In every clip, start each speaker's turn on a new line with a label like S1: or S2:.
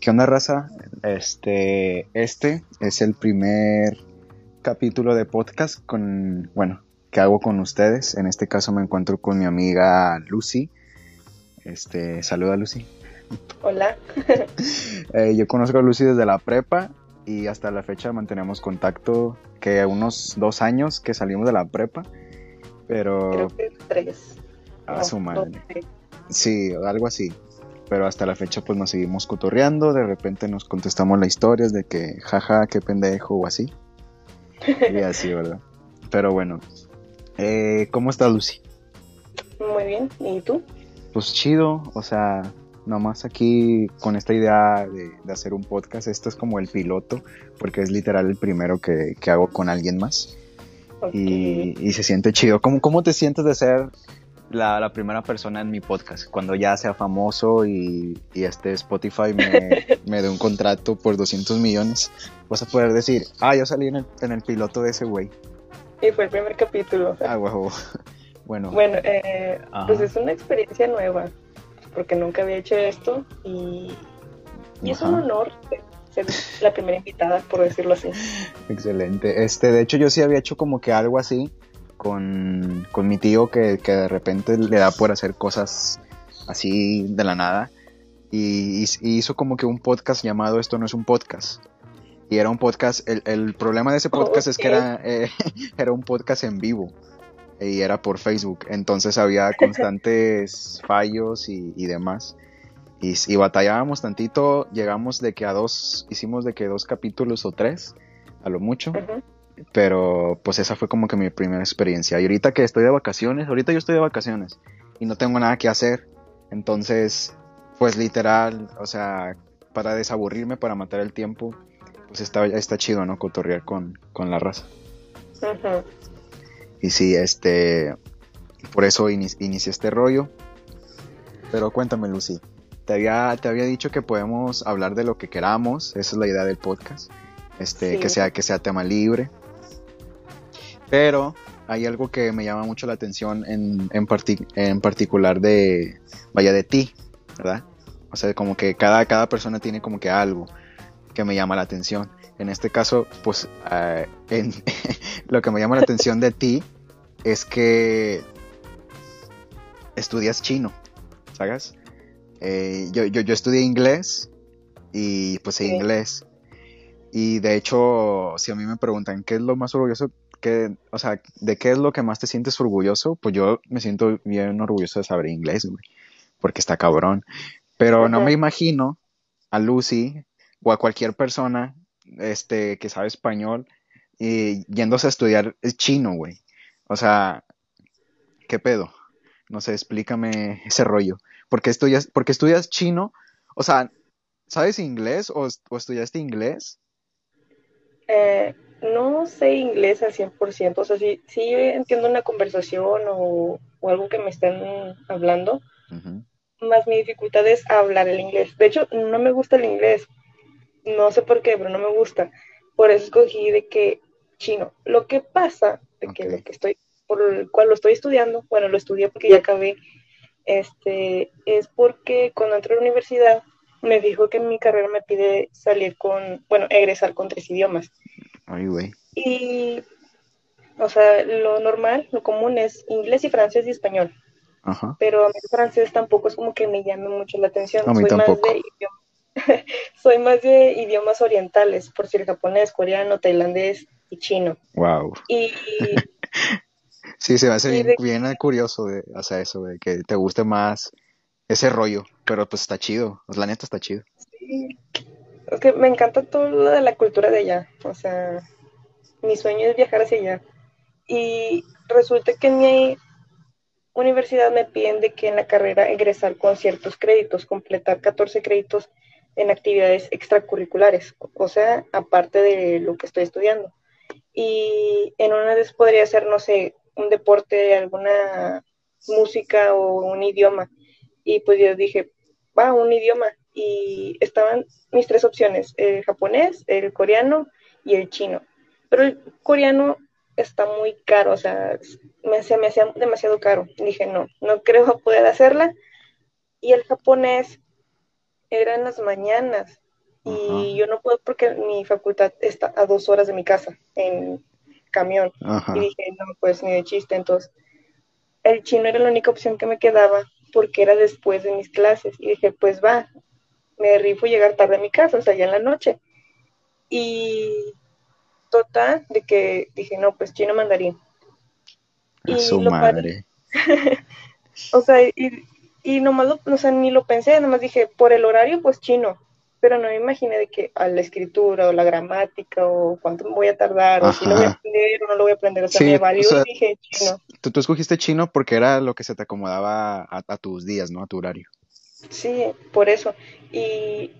S1: ¿Qué onda, raza? Este, este es el primer capítulo de podcast con, bueno, que hago con ustedes. En este caso me encuentro con mi amiga Lucy. Este, saluda Lucy.
S2: Hola.
S1: Eh, yo conozco a Lucy desde la prepa y hasta la fecha mantenemos contacto, que unos dos años que salimos de la prepa, pero...
S2: Creo que tres.
S1: A
S2: No,
S1: su madre.
S2: dos, tres.
S1: Sí, algo así. Pero hasta la fecha pues nos seguimos cotorreando, de repente nos contestamos las historias de que jaja, qué pendejo o así. Y así, ¿verdad? Pero bueno. Eh, ¿Cómo está Lucy?
S2: Muy bien. ¿Y tú?
S1: Pues chido, o sea, nomás aquí con esta idea de, de hacer un podcast, esto es como el piloto, porque es literal el primero que, que hago con alguien más. Y, y se siente chido. ¿Cómo, cómo te sientes de ser la, la primera persona en mi podcast? Cuando ya sea famoso y, y este Spotify me, me dé un contrato por 200 millones, vas a poder decir, ah, yo salí en el, en el piloto de ese güey.
S2: Y fue el primer capítulo.
S1: Ah, huevo. Bueno,
S2: Bueno, eh, pues es una experiencia nueva, porque nunca había hecho esto y, y es un honor ser la primera invitada, por decirlo así.
S1: excelente. Este, de hecho, yo sí había hecho como que algo así con, con mi tío que, que de repente le da por hacer cosas así de la nada. Y, hizo como que un podcast llamado Esto no es un podcast. Y era un podcast, el, el problema de ese podcast es que era, eh, era un podcast en vivo. Y era por Facebook. Entonces había constantes fallos y, y demás. Y, y batallábamos tantito, llegamos de que a dos, hicimos de que dos capítulos o tres, a lo mucho. Pero pues esa fue como que mi primera experiencia. Y ahorita que estoy de vacaciones, ahorita yo estoy de vacaciones y no tengo nada que hacer, entonces pues literal, o sea, para desaburrirme, para matar el tiempo, pues está, está chido, ¿no? Cotorrear con, con la raza. Y sí, este, por eso ini- inicié este rollo. Pero cuéntame, Lucy, te había, te había dicho que podemos hablar de lo que queramos, esa es la idea del podcast, este,
S2: Sí.
S1: que, sea, que sea tema libre. Pero hay algo que me llama mucho la atención en, en, parti- en particular de, vaya, de ti, ¿verdad? O sea, como que cada, cada persona tiene como que algo que me llama la atención. En este caso, pues, eh, en- lo que me llama la atención de ti es que estudias chino, ¿sabes? Eh, yo, yo, yo estudié inglés y pues
S2: Sí.
S1: inglés. Y de hecho, si a mí me preguntan qué es lo más orgulloso, que, o sea, de qué es lo que más te sientes orgulloso, pues yo me siento bien orgulloso de saber inglés, güey, porque está cabrón. Pero no me imagino a Lucy o a cualquier persona este, que sabe español y yéndose a estudiar chino, güey. O sea, ¿qué pedo? No sé, explícame ese rollo. ¿Por qué estudias, por qué estudias chino? O sea, ¿sabes inglés o, o estudiaste inglés?
S2: Eh, no sé inglés al 100%, o sea, sí, sí entiendo una conversación o, o algo que me estén hablando, más mi dificultad es hablar el inglés. De hecho, no me gusta el inglés. No sé por qué, pero no me gusta. Por eso escogí de que chino. Lo que pasa, de que lo que estoy, por el cual lo estoy estudiando, bueno, lo estudié porque ya acabé, este, es porque cuando entré a la universidad me dijo que mi carrera me pide salir con, bueno, egresar con tres idiomas.
S1: Ay, güey.
S2: Y, o sea, lo normal, lo común es inglés y francés y español
S1: Ajá.
S2: pero a mí el francés tampoco es como que me llame mucho la atención.
S1: A mí
S2: soy
S1: tampoco.
S2: más de soy más de idiomas orientales, por decir japonés, coreano, tailandés y chino.
S1: Wow.
S2: Y
S1: Sí, se me hace bien,
S2: de-
S1: bien curioso de hacer eso, de que te guste más ese rollo, pero pues está chido, pues, la neta está chido.
S2: sí, es que me encanta todo lo de la cultura de allá. O sea, mi sueño es viajar hacia allá. Y resulta que en mi universidad me piden de que en la carrera egresar con ciertos créditos, completar 14 créditos en actividades extracurriculares, o sea, aparte de lo que estoy estudiando. Y en una vez podría ser, no sé, un deporte, alguna música o un idioma. Y pues yo dije, va, un idioma. Y estaban mis tres opciones, el japonés, el coreano y el chino. Pero el coreano está muy caro, o sea, me, se me hacía demasiado caro. Dije, no, no creo poder hacerla. Y el japonés era en las mañanas Y yo no puedo porque mi facultad está a dos horas de mi casa en camión. Y dije, no, pues ni de chiste. Entonces, el chino era la única opción que me quedaba porque era después de mis clases. Y dije, pues va, me rifo llegar tarde a mi casa, o sea, ya en la noche. Y total, de que dije, no, pues chino mandarín.
S1: A su madre.
S2: o sea, y, y nomás, lo, o sea, ni lo pensé, nomás dije, por el horario, pues chino. Pero no me imaginé de que a la escritura o la gramática o cuánto me voy a tardar o si lo voy a aprender o no lo voy a aprender. O sea, me valió y dije chino.
S1: Tú, tú, escogiste chino porque era lo que se te acomodaba a, a tus días, ¿no? A tu horario.
S2: Sí, por eso. Y,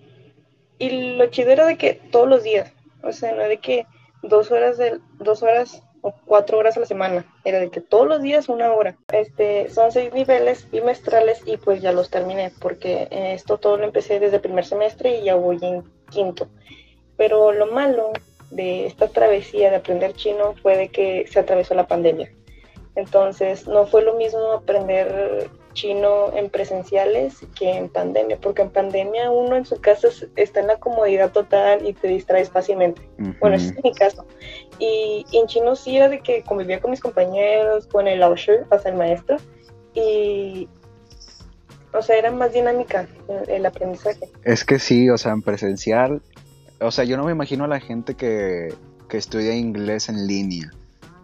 S2: y lo chido era de que todos los días, o sea, no de que dos horas, de, dos horas o cuatro horas a la semana, era de que todos los días una hora. Este, son seis niveles bimestrales y pues ya los terminé, porque esto todo lo empecé desde el primer semestre y ya voy en quinto. Pero lo malo de esta travesía de aprender chino fue de que se atravesó la pandemia. Entonces no fue lo mismo aprender chino en presenciales que en pandemia, porque en pandemia uno en su casa está en la comodidad total y te distraes fácilmente. Bueno, ese es mi caso. Y, en chino sí era de que convivía con mis compañeros, con el usher, o sea, el maestro, y, o sea, era más dinámica el, el aprendizaje.
S1: Es que sí, o sea, en presencial, o sea, yo no me imagino a la gente que, que estudia inglés en línea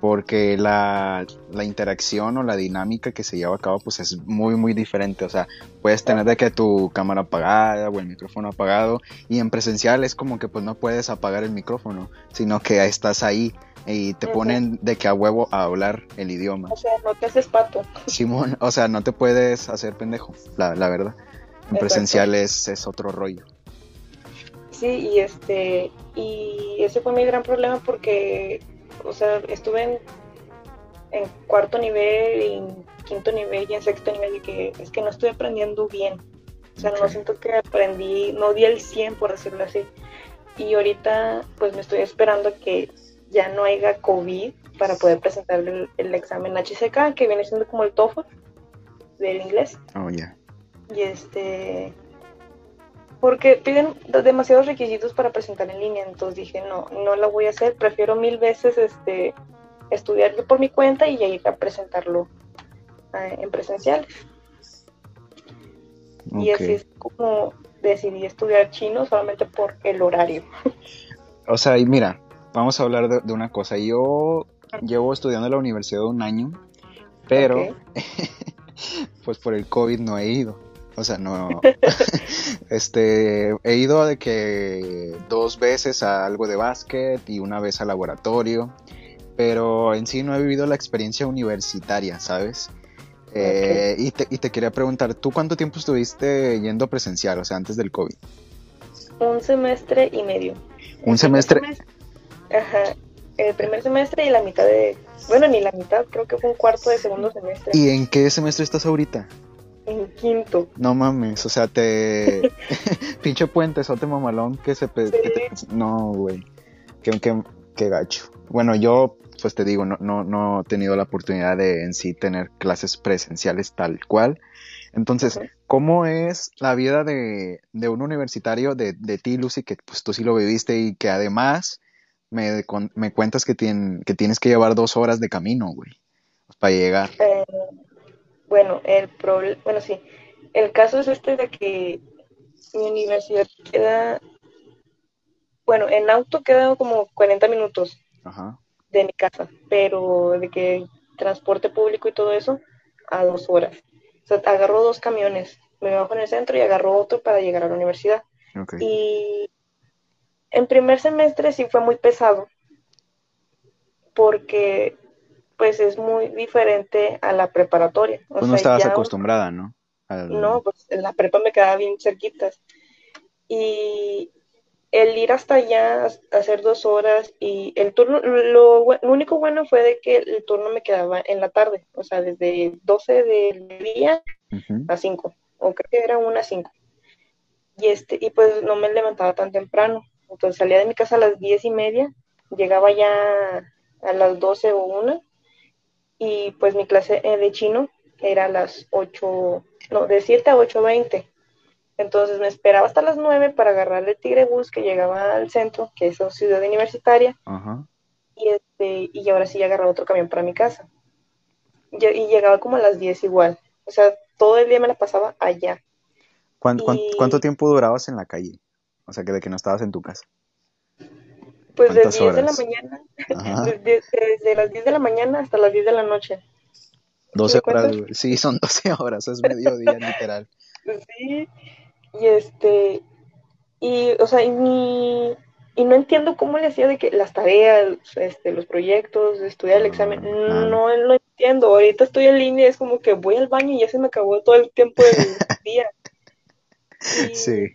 S1: porque la, interacción o la dinámica que se lleva a cabo pues es muy muy diferente, o sea, puedes tener de que tu cámara apagada o el micrófono apagado y en presencial es como que pues no puedes apagar el micrófono, sino que estás ahí y te ponen de que a huevo a hablar el idioma.
S2: O sea, no te haces pato.
S1: Simón, o sea, no te puedes hacer pendejo, la, la verdad. En presencial es, es otro rollo.
S2: Sí, y este, y ese fue mi gran problema porque o sea, estuve en, cuarto nivel, en quinto nivel y en sexto nivel y que es que no estoy aprendiendo bien. O sea, no siento que aprendí, no di el 100 por decirlo así. Y ahorita pues me estoy esperando que ya no haya COVID para poder presentar el, examen HCK, que viene siendo como el TOEFL del inglés.
S1: Oh, ya.
S2: Y este, porque piden demasiados requisitos para presentar en línea, entonces dije, no, no la voy a hacer, prefiero mil veces este, estudiar por mi cuenta y ya ir a presentarlo eh, en presenciales. Y así es como decidí estudiar chino solamente por el horario.
S1: O sea, y mira, vamos a hablar de, una cosa. Yo llevo estudiando en la universidad un año, pero pues por el COVID no he ido. O sea, no. este, he ido de que dos veces a algo de básquet y una vez al laboratorio, pero en sí no he vivido la experiencia universitaria, ¿sabes? Eh, y, te, y te quería preguntar, ¿tú cuánto tiempo estuviste yendo presencial, o sea, antes del COVID?
S2: Un semestre y medio.
S1: ¿Un semestre?
S2: Ajá, el primer semestre y la mitad de... Bueno, ni la mitad, creo que fue un cuarto de segundo semestre.
S1: ¿Y en qué semestre estás ahorita?
S2: En quinto.
S1: No mames, o sea, te. Pinche puente, sote mamalón que se. No, güey. Qué, qué, gacho. Bueno, yo, pues te digo, no, no, no he tenido la oportunidad de en sí tener clases presenciales tal cual. Entonces, ¿cómo es la vida de, de un universitario de, de, ti, Lucy, que pues tú sí lo viviste y que además me, me cuentas que, que tienes que llevar dos horas de camino, güey, para llegar?
S2: Eh, bueno, el problema, bueno, sí, el caso es este de que mi universidad queda, bueno, en auto queda como 40 minutos de mi casa, pero de que transporte público y todo eso, a dos horas. O sea, agarro dos camiones, me bajo en el centro y agarro otro para llegar a la universidad. Y en primer semestre sí fue muy pesado, porque pues es muy diferente a la preparatoria.
S1: pues no estabas acostumbrada, ¿no?
S2: No, pues en la prepa me quedaba bien cerquitas. Y el ir hasta allá, hacer dos horas y el turno, lo, único bueno fue de que el turno me quedaba en la tarde, o sea, desde 12 del día a 5, o creo que era una a 5. Y, este, y pues no me levantaba tan temprano, entonces salía de mi casa a las 10 y media, llegaba ya a las 12 o 1 y pues mi clase eh, de chino era a las 8, no, de 7 a 8.20. Entonces me esperaba hasta las 9 para agarrar el Tigre Bus que llegaba al centro, que es una ciudad universitaria,
S1: Ajá.
S2: y, este, y ahora sí agarraba otro camión para mi casa. Y, y llegaba como a las 10 igual. O sea, todo el día me la pasaba allá.
S1: ¿Cuán- cuán-
S2: Y-
S1: ¿Cuánto tiempo durabas en la calle? O sea, que de que no estabas en tu casa.
S2: Pues de
S1: ¿Cuántas
S2: 10 de la
S1: horas?
S2: mañana, desde, desde las 10 de la mañana hasta las 10 de la noche.
S1: 12
S2: ¿Me
S1: horas. Sí, son 12 horas, es mediodía, literal.
S2: Sí, y este, y, o sea, y, ni- y no entiendo cómo le hacía de que las tareas, este, los proyectos, estudiar el examen,
S1: Ah.
S2: no lo entiendo. Ahorita estoy en línea, es como que voy al baño y ya se me acabó todo el tiempo del día. Y,
S1: Sí.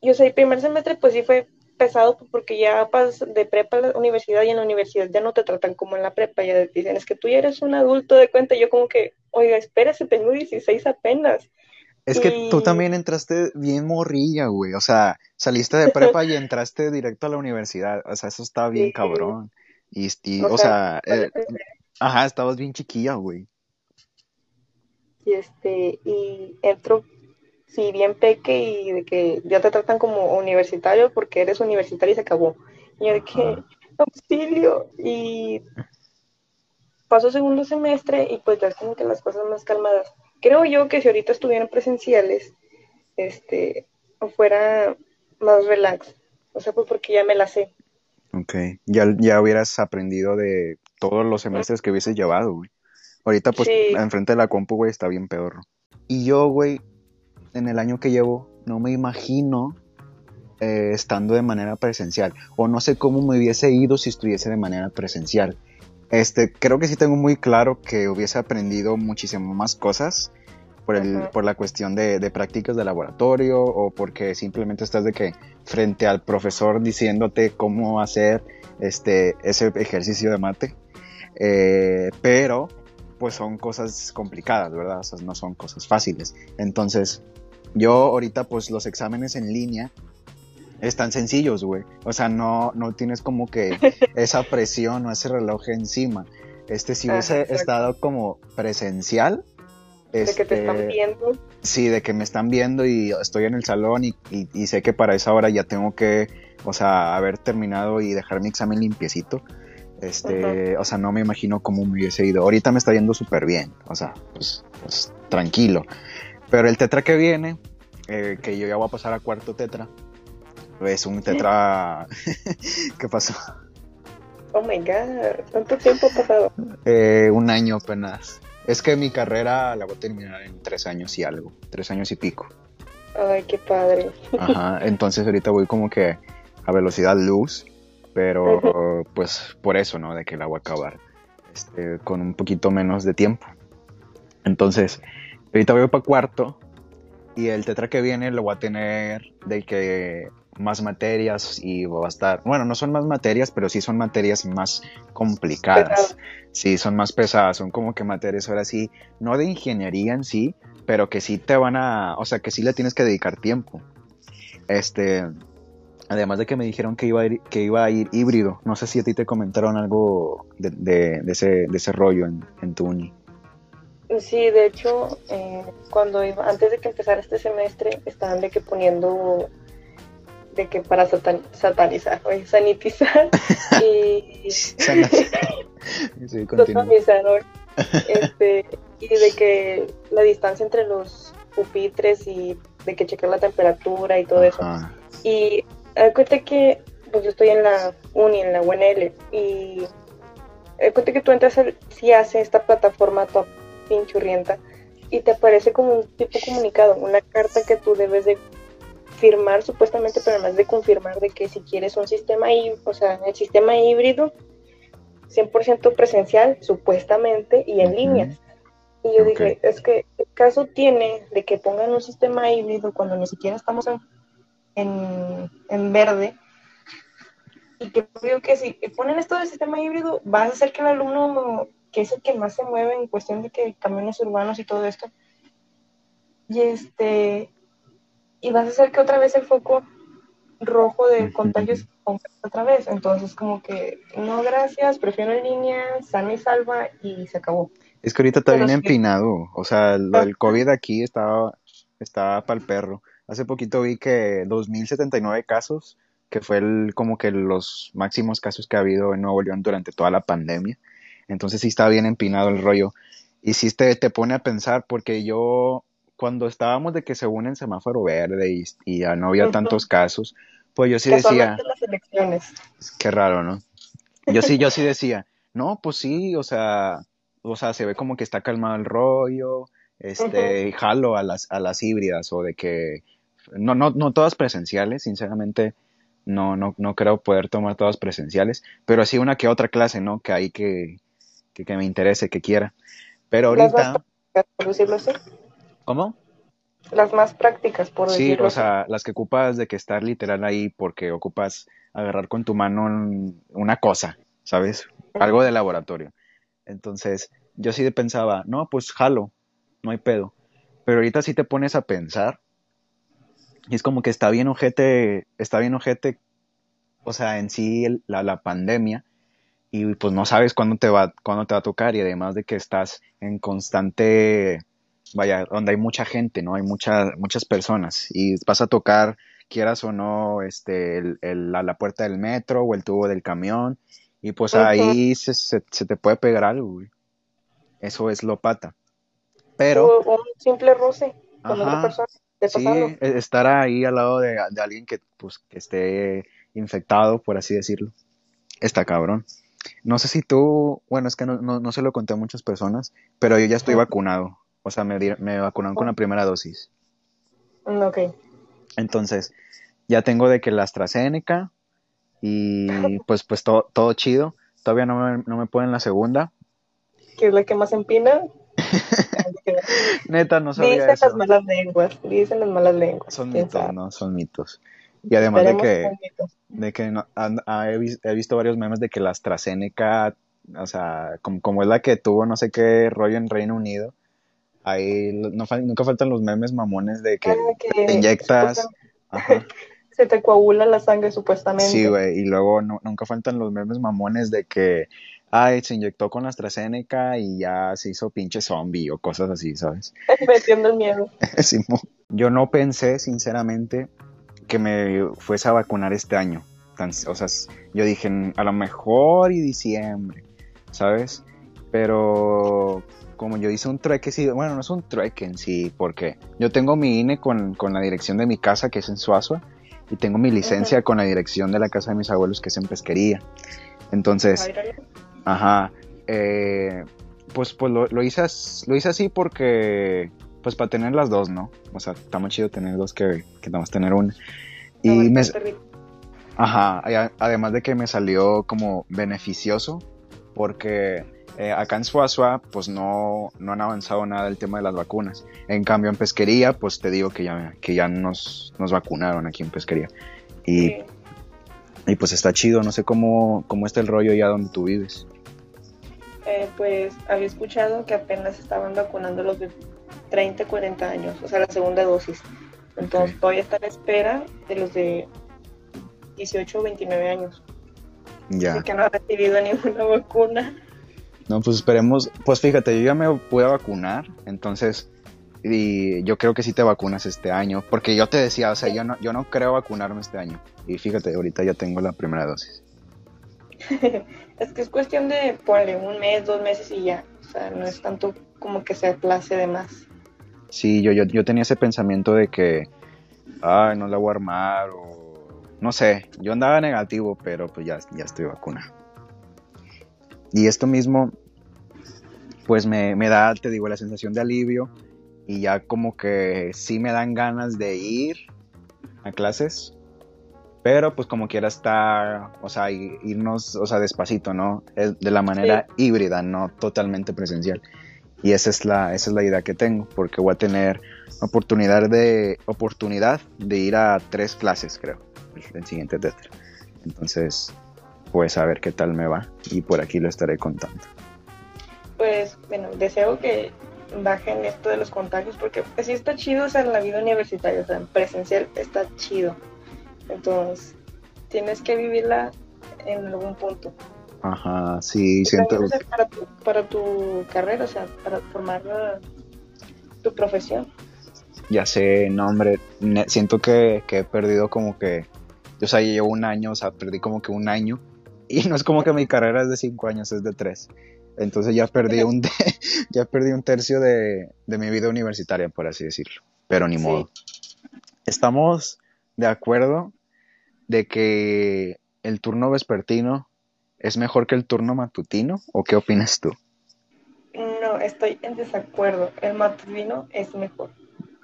S2: y, o sea, el primer semestre pues sí fue pesado porque ya pasas de prepa a la universidad y en la universidad ya no te tratan como en la prepa, ya dicen, es que tú ya eres un adulto de cuenta, yo como que, oiga, espérese, tengo 16 apenas.
S1: Es que tú también entraste bien morrilla, güey. O sea, saliste de prepa y entraste directo a la universidad. O sea, eso está bien
S2: Sí.
S1: cabrón. Y, y,
S2: O
S1: o
S2: sea,
S1: sea, eh, ajá, estabas bien chiquilla, güey.
S2: Y este, y entro, sí, bien peque y de que ya te tratan como universitario porque eres universitario y se acabó. Y yo de que, auxilio. Y pasó segundo semestre y pues ya es como que las cosas más calmadas. Creo yo que si ahorita estuvieran presenciales, este, fuera más relax. O sea, pues porque ya me la sé.
S1: Ok. Ya, ya hubieras aprendido de todos los semestres que hubieses llevado, güey. Ahorita, pues,
S2: Sí.
S1: enfrente de la compu, güey, está bien peor. Y yo, güey, en el año que llevo, no me imagino eh, estando de manera presencial. O no sé cómo me hubiese ido si estuviese de manera presencial. Este, creo que sí tengo muy claro que hubiese aprendido muchísimo más cosas por, el,
S2: Ajá.
S1: por la cuestión de, de prácticas de laboratorio o porque simplemente estás de que frente al profesor diciéndote cómo hacer este, ese ejercicio de mate. Eh, pero pues son cosas complicadas, ¿verdad? O sea, no son cosas fáciles. Entonces, yo ahorita pues los exámenes en línea están sencillos, güey. O sea, no, no tienes como que esa presión o ese reloj encima. Este, si hubiese estado como presencial,
S2: De que te están
S1: este,
S2: viendo.
S1: Sí, de que me están viendo y estoy en el salón y, y- y sé que para esa hora ya tengo que, o sea, haber terminado y dejar mi examen limpiecito. Este, o sea, no me imagino cómo me hubiese ido. Ahorita me está yendo súper bien, o sea, pues, pues, tranquilo. Pero el tetra que viene, eh, que yo ya voy a pasar a cuarto tetra, es un tetra... ¿Qué pasó?
S2: Oh my god, ¿cuánto tiempo ha pasado?
S1: Eh, un año apenas. Es que mi carrera la voy a terminar en tres años y algo, tres años y pico.
S2: Ay, qué padre.
S1: Ajá, entonces ahorita voy como que a velocidad luz, pero pues por eso, ¿no? De que la voy a acabar este, con un poquito menos de tiempo. Entonces, ahorita voy para cuarto y el tetra que viene lo voy a tener de que más materias y va a estar, bueno, no son más materias, pero sí son materias más complicadas. Sí, son más pesadas, son como que materias ahora sí, no de ingeniería en sí, pero que sí te van a, o sea, que sí le tienes que dedicar tiempo. Este, además de que me dijeron que iba a ir, que iba a ir híbrido, no sé si a ti te comentaron algo de, de- de ese, de ese rollo en, en tu uni.
S2: Sí, de hecho, eh, cuando iba, antes de que empezara este semestre, estaban de que poniendo de que para satan- satanizar, oye, sanitizar y
S1: Sí,
S2: este, y de que la distancia entre los pupitres y de que checar la temperatura y todo eso. Y cuenta que pues yo estoy en la uni, en la UNL, y cuenta que tú entras al si hace esta plataforma toda pinchurrienta y te aparece como un tipo comunicado, una carta que tú debes de firmar supuestamente, pero además de confirmar de que si quieres un sistema híbrido, o sea, el sistema híbrido 100% presencial, supuestamente, y en
S1: Ujú.
S2: línea. Y yo dije, es que el caso tiene de que pongan un sistema híbrido cuando ni siquiera estamos en, en, en verde. Y que creo que si ponen esto del sistema híbrido, va a hacer que el alumno, que es el que más se mueve en cuestión de que camiones urbanos y todo esto, y este, y vas a hacer que otra vez el foco rojo de contagios otra vez. Entonces, como que, no, gracias, prefiero en línea, sana y salva, y se acabó.
S1: Es que ahorita está
S2: Pero
S1: bien
S2: sí.
S1: empinado, o sea, lo del COVID aquí estaba está para el perro. Hace poquito vi que 2079 casos, que fue el, como que los máximos casos que ha habido en Nuevo León durante toda la pandemia. Entonces sí está bien empinado el rollo. Y sí te, te pone a pensar, porque yo, cuando estábamos de que se une en semáforo verde y, y ya no había tantos casos, pues yo sí decía,
S2: Casualmente las elecciones.
S1: qué raro, ¿no? Yo sí, yo sí decía, no, pues sí, o sea, o sea, se ve como que está calmado el rollo, este, jalo a las, a las híbridas o de que, no, no, no todas presenciales, sinceramente, no, no, no creo poder tomar todas presenciales, pero sí una que otra clase, ¿no? Que hay que, que, que me interese, que quiera. Pero
S2: Las más
S1: ahorita,
S2: prácticas, por decirlo así.
S1: ¿cómo?
S2: Las más prácticas, por
S1: Sí,
S2: decirlo
S1: o
S2: así.
S1: sea, las que ocupas de que estar literal ahí porque ocupas agarrar con tu mano un- una cosa, ¿sabes? Algo de laboratorio. Entonces, yo sí pensaba, no, pues jalo, no hay pedo. Pero ahorita sí te pones a pensar y es como que está bien ojete, está bien ojete, o sea, en sí el- la, la pandemia y pues no sabes cuándo te va, cuándo te va a tocar y además de que estás en constante, vaya, donde hay mucha gente, ¿no? Hay muchas muchas personas y vas a tocar, quieras o no, este, el, el- la, la puerta del metro o el tubo del camión y pues ahí se, se, se te puede pegar algo, güey. Eso es lo pata. Pero,
S2: O un simple roce con otra
S1: ajá,
S2: persona. De
S1: sí, e- estar ahí al lado de, de alguien que, pues, que esté infectado, por así decirlo, está cabrón. No sé si tú, bueno, es que no, no, no se lo conté a muchas personas, pero yo ya estoy vacunado. O sea, me, me vacunaron con la primera dosis.
S2: Mm, Ok.
S1: Entonces, ya tengo de que la AstraZeneca y pues, pues todo, todo chido. Todavía no me, no me ponen la segunda.
S2: ¿Qué es la que más empina?
S1: Neta, no sabía
S2: Dicen las malas lenguas. Dicen las malas lenguas.
S1: Son mitos,
S2: sabe.
S1: ¿no? Son mitos. Y además de que, de que no- he, vis- he visto varios memes de que la AstraZeneca, o sea, como, como es la que tuvo no sé qué rollo en Reino Unido, ahí no, nunca faltan los memes mamones de que
S2: Ah, que
S1: te inyectas. Ajá.
S2: Se te coagula la sangre supuestamente.
S1: Sí, güey, y luego no- nunca faltan los memes mamones de que, ay, se inyectó con la AstraZeneca y ya se hizo pinche zombie o cosas así, ¿sabes?
S2: Metiendo el miedo.
S1: Yo no pensé, sinceramente, que me fuese a vacunar este año. Tan- o sea, yo dije, "Mm, a lo mejor y diciembre, ¿sabes? Pero como yo hice un trueque, sí, bueno, no es un trueque en sí, porque yo tengo mi INE con, con la dirección de mi casa, que es en Suazua, y tengo mi licencia con la dirección de la casa de mis abuelos, que es en Pesquería. Entonces. Ajá. eh, pues pues lo, lo hice as- lo hice así porque, pues para tener las dos, ¿no? O sea, está más chido tener dos que, que nada más tener una. Y
S2: Abarca
S1: me, ajá, además de que me salió como beneficioso, porque eh, acá en Suazua, pues no, no han avanzado nada el tema de las vacunas. En cambio, en pesquería, pues te digo que ya, que ya nos, nos vacunaron aquí en pesquería. Y,
S2: Sí.
S1: y pues está chido, no sé cómo, cómo está el rollo ya donde tú vives.
S2: Eh, pues había escuchado que apenas estaban vacunando los 30, 40 años, o sea, la segunda dosis. Entonces todavía está a la espera de los de 18 o 29 años.
S1: Ya.
S2: Así que no ha recibido ninguna vacuna.
S1: No, pues esperemos. Pues fíjate, yo ya me pude vacunar, entonces. Y yo creo que sí te vacunas este año. Porque yo te decía, o sea, yo no, yo no creo vacunarme este año. Y fíjate, ahorita ya tengo la primera dosis.
S2: es que es cuestión de, ponle, un mes, dos meses y ya. O sea, no es tanto como que se aplace de más.
S1: Sí, yo, yo, yo tenía ese pensamiento de que. Ay, no la voy a armar. O. No sé, yo andaba negativo, pero pues ya, ya estoy vacunado. Y esto mismo. Pues me, me da, te digo, la sensación de alivio. Y ya como que sí me dan ganas de ir a clases. Pero pues como quiera estar, o sea, irnos, o sea, despacito, ¿no? De la manera híbrida, no totalmente presencial. Y esa es la, esa es la idea que tengo, porque voy a tener oportunidad de, oportunidad de ir a tres clases, creo, el, siguiente tetra. Entonces, pues a ver qué tal me va y por aquí lo estaré contando.
S2: Pues, bueno, deseo que bajen esto de los contagios porque pues, sí está chido, o sea, en la vida universitaria, o sea, en presencial está chido. Entonces, tienes que vivirla en algún punto.
S1: Ajá, sí, siento,
S2: para, tu, para tu carrera, o sea, para formar la- tu profesión.
S1: ya sé, no, hombre, siento que, que he perdido como que, o sea, llevo un año, o sea, perdí como que un año, y no es como que mi carrera es de cinco años, es de tres. Entonces ya perdí un, ya perdí un tercio de, de mi vida universitaria, por así decirlo. Pero ni
S2: Sí.
S1: modo. Estamos de acuerdo de que el turno vespertino es mejor que el turno matutino, ¿o qué opinas tú?
S2: No, estoy en desacuerdo. El matutino es mejor.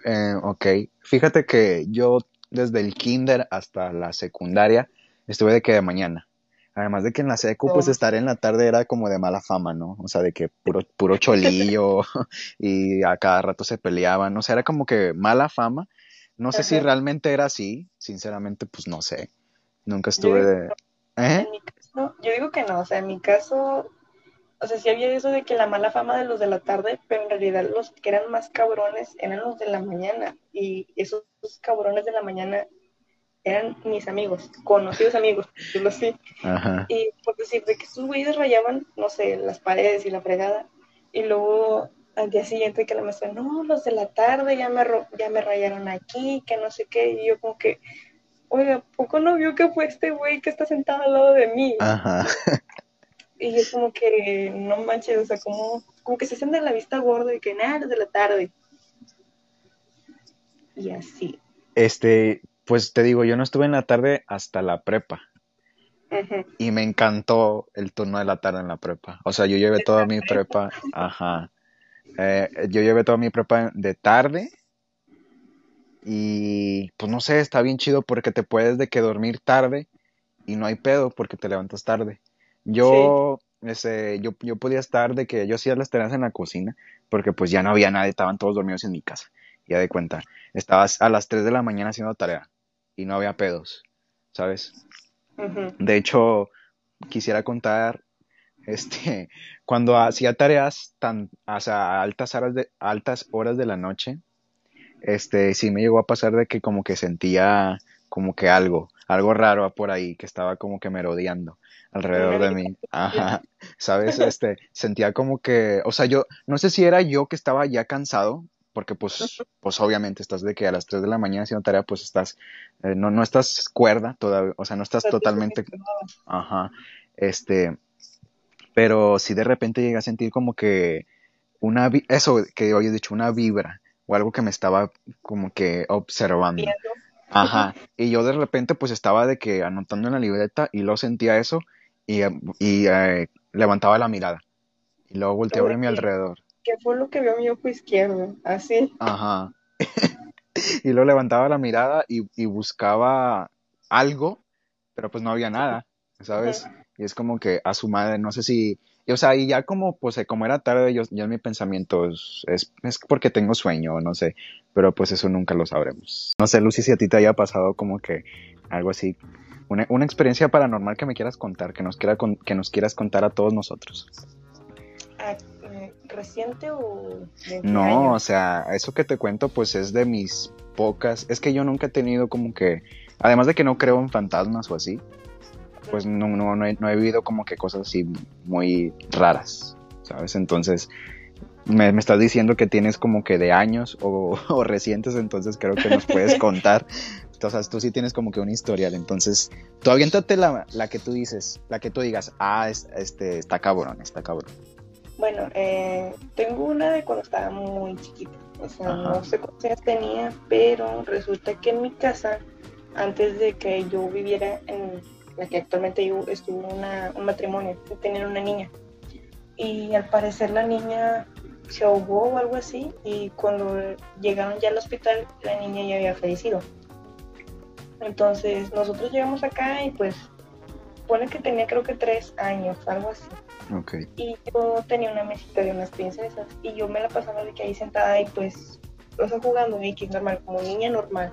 S1: Eh, ok, fíjate que yo desde el kinder hasta la secundaria estuve de que de mañana. Además de que en la secu, pues
S2: No.
S1: estar en la tarde era como de mala fama, ¿no? O sea, de que puro, puro cholillo y a cada rato se peleaban. O sea, era como que mala fama. No sé si realmente era así. Sinceramente, pues no sé. Nunca estuve
S2: Yo-
S1: de... ¿Eh?
S2: En mi caso, yo digo que no, o sea, en mi caso, o sea, sí había eso de que la mala fama de los de la tarde, pero en realidad los que eran más cabrones eran los de la mañana, y esos cabrones de la mañana eran mis amigos, conocidos amigos, yo sí.
S1: Ajá.
S2: Y por decir, de que estos güeyes rayaban, no sé, las paredes y la fregada, y luego al día siguiente que la maestra, no, los de la tarde ya me, ya me rayaron aquí, que no sé qué, y yo como que, oiga, ¿a poco no vio que fue este güey que está sentado al lado de mí?
S1: Ajá.
S2: Y yo como que, no manches, o sea, como, como que se hacen de la vista gorda y que nada, los de la tarde. Y así.
S1: Este, pues te digo, yo no estuve en la tarde hasta la prepa.
S2: Ujú.
S1: Y me encantó el turno de la tarde en la prepa. O sea, yo llevé toda mi prepa, ajá. Eh, yo llevé toda mi prepa de tarde. Y pues no sé, está bien chido porque te puedes de que dormir tarde y no hay pedo porque te levantas tarde. Yo, ese, yo, yo podía estar de que yo hacía las tareas en la cocina porque pues ya no había nadie, estaban todos dormidos en mi casa. Ya de cuenta, estabas a las 3 de la mañana haciendo tarea y no había pedos, ¿sabes? De hecho, quisiera contar, este, cuando hacía tareas tan, o sea, a altas horas de, altas horas de la noche, este, sí me llegó a pasar de que como que sentía como que algo, algo raro por ahí que estaba como que merodeando alrededor de mí. Ajá, ¿sabes? Este, sentía como que, o sea, yo, no sé si era yo que estaba ya cansado, porque pues, pues obviamente estás de que a las 3 de la mañana haciendo tarea, pues estás, eh, no, no estás cuerda todavía, o sea, no estás totalmente Ajá. Este, pero si de repente llegué a sentir como que una, eso que hoy he dicho, una vibra o algo que me estaba como que observando. Ajá. Y yo de repente pues estaba de que anotando en la libreta y luego sentía eso y, eh, y eh, levantaba la mirada. Y luego volteaba a mi alrededor.
S2: ¿Qué fue lo que vio mi ojo izquierdo? Así.
S1: Ajá. y luego levantaba la mirada y, y buscaba algo, pero pues no había nada, ¿sabes? Y es como que a su madre, no sé si, y, o sea, y ya como, pues eh, como era tarde, yo, ya mi pensamiento es, es, es porque tengo sueño, no sé, pero pues eso nunca lo sabremos. No sé, Lucy, si a ti te haya pasado como que algo así, una, una experiencia paranormal que me quieras contar, que nos, quiera con- que nos quieras contar a todos nosotros.
S2: Ah, eh, ¿Reciente o de
S1: No,
S2: año?
S1: o sea, eso que te cuento pues es de mis pocas, es que yo nunca he tenido como que, además de que no creo en fantasmas o así, pues no, no, no he, no he vivido como que cosas así muy raras, ¿sabes? Entonces, me, me estás diciendo que tienes como que de años o, o recientes, entonces creo que nos puedes contar. Entonces, tú sí tienes como que un historial, entonces, tú aviéntate la, la que tú dices, la que tú digas, ah, es- este, está cabrón, está cabrón.
S2: Bueno, eh, tengo una de cuando estaba muy chiquita. O sea,
S1: Ajá.
S2: no sé cuántos años tenía, pero resulta que en mi casa, antes de que yo viviera en la que actualmente estuvo una, un matrimonio, tenían una niña. Y al parecer la niña se ahogó o algo así, y cuando llegaron ya al hospital, la niña ya había fallecido. Entonces nosotros llegamos acá y pues pone que tenía creo que tres años, algo así.
S1: Ok.
S2: Y yo tenía una mesita de unas princesas y yo me la pasaba de que ahí sentada y pues, o sea, jugando X normal, como niña normal.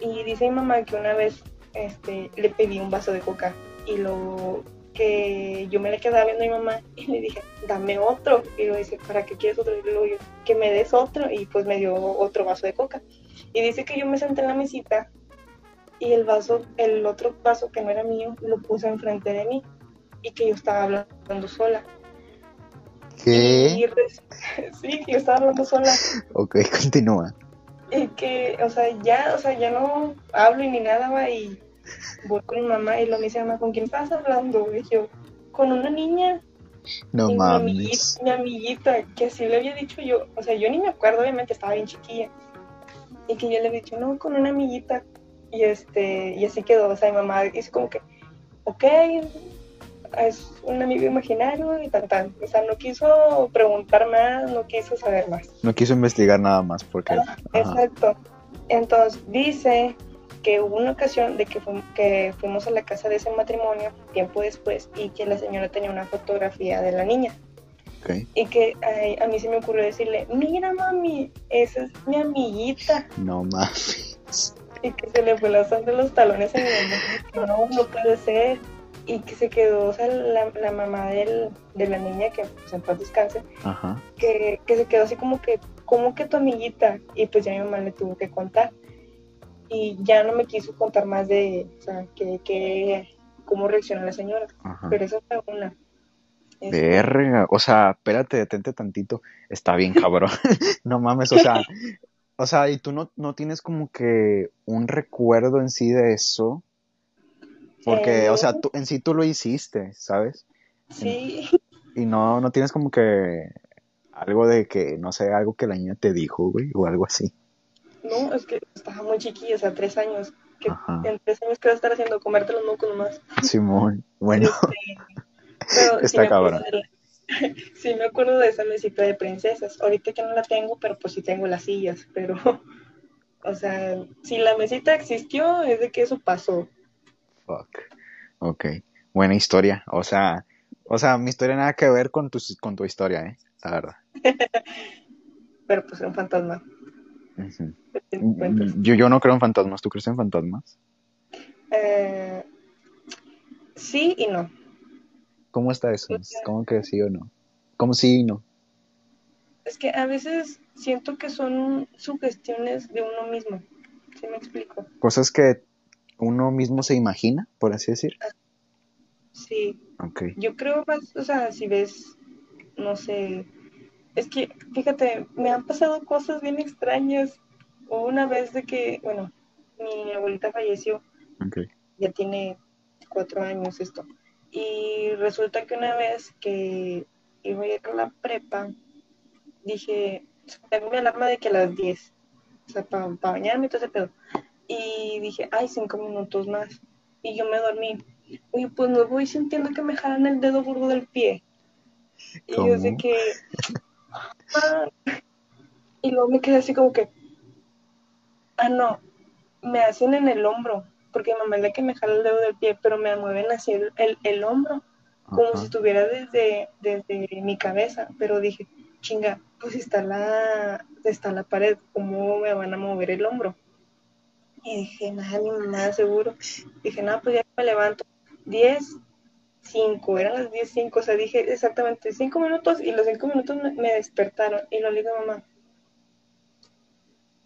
S2: Y dice mi mamá que una vez este, le pedí un vaso de coca y lo que yo me le quedaba viendo a mi mamá y le dije, dame otro. Y lo dice, ¿para qué quieres otro? Y luego yo, que me des otro. Y pues me dio otro vaso de coca. Y dice que yo me senté en la mesita y el vaso, el otro vaso que no era mío, lo puse enfrente de mí y que yo estaba hablando sola. Y
S1: ¿Qué?
S2: sí, que yo estaba hablando sola.
S1: Ok, continúa.
S2: Y que, o sea, ya, o sea, ya no hablo ni nada, va, y voy con mi mamá y lo me dice, mamá, ¿con quién estás hablando? Y yo, con una niña.
S1: No
S2: y mi
S1: mames.
S2: amiguita, mi amiguita, que así le había dicho yo, o sea, yo ni me acuerdo, obviamente estaba bien chiquilla. Y que yo le había dicho, no, con una amiguita. Y este, y así quedó, o sea, mi mamá dice como que, ok, es un amigo imaginario y tan tan. O sea, no quiso preguntar más, no quiso saber más.
S1: No quiso investigar nada más porque. ajá.
S2: Exacto. Entonces dice que hubo una ocasión de que, fu- que fuimos a la casa de ese matrimonio tiempo después y que la señora tenía una fotografía de la niña y que ay, a mí se me ocurrió decirle, mira mami, esa es mi amiguita
S1: No mames.
S2: y que se le fue la sangre de los talones a mi mamá, no, no puede ser y que se quedó, o sea, la, la mamá del, de la niña que pues, en paz descanse,
S1: Ajá.
S2: que, que se quedó así como que, como que tu amiguita? Y pues ya mi mamá le tuvo que contar. Y ya no me quiso contar más de, o sea, que, que cómo reaccionó la señora.
S1: Ajá.
S2: Pero esa fue una. Este,
S1: Verga. O sea, espérate, detente tantito. Está bien, cabrón. no mames, o sea. O sea, y tú no, no tienes como que un recuerdo en sí de eso. Porque,
S2: Eh.
S1: o sea, tú, en sí tú lo hiciste, ¿sabes?
S2: Sí,
S1: Y no, no tienes como que algo de que, no sé, algo que la niña te dijo, güey, o algo así.
S2: No, es que estaba muy chiquilla, o sea, tres años. Que
S1: Ajá.
S2: en tres años, ¿qué vas a estar haciendo? Comerte los mocos nomás.
S1: Simón. Bueno,
S2: Pero
S1: Está cabrón.
S2: la- sí, me acuerdo de esa mesita de princesas. Ahorita que no la tengo, pero pues sí tengo las sillas. Pero, o sea, si la mesita existió, es de que eso pasó.
S1: fuck. Ok. Buena historia. O sea, o sea, mi historia nada que ver con tu, con tu historia, ¿eh? La verdad.
S2: Pero pues era un fantasma.
S1: Ujú.
S2: ¿qué te cuentas?
S1: Yo, yo no creo en fantasmas. ¿Tú crees en fantasmas?
S2: Eh, sí y no.
S1: ¿Cómo está eso? ¿Cómo que sí o no? ¿Cómo sí y no?
S2: Es que a veces siento que son sugestiones de uno mismo. ¿Sí me explico?
S1: Cosas que uno mismo se imagina, por así decir.
S2: Sí.
S1: Ok.
S2: Yo creo más, o sea, si ves, no sé, es que, fíjate, me han pasado cosas bien extrañas. Una vez de que, bueno, mi abuelita falleció,
S1: Ok.
S2: ya tiene cuatro años esto, y resulta que una vez que iba a ir a la prepa, dije, tengo mi alarma de que a las 10, o sea, para bañarme y todo ese pedo, y dije, ay, cinco minutos más, y yo me dormí. Oye, pues me voy sintiendo que me jalan el dedo gordo del pie. Y yo sé que. Y luego me quedé así como que. Ah, no. Me hacen en el hombro. Porque mi mamá es la que me jala el dedo del pie, pero me mueven así el, el, el hombro. Como
S1: Ajá.
S2: si estuviera desde, desde mi cabeza. Pero dije, chinga, pues está la, está la pared, ¿cómo me van a mover el hombro? Y dije, nada, mi mamá seguro. Dije, nada, pues ya me levanto. 10, 5, eran las 10, 5, o sea, dije exactamente 5 minutos y los 5 minutos me, me despertaron. Y lo le digo a mamá,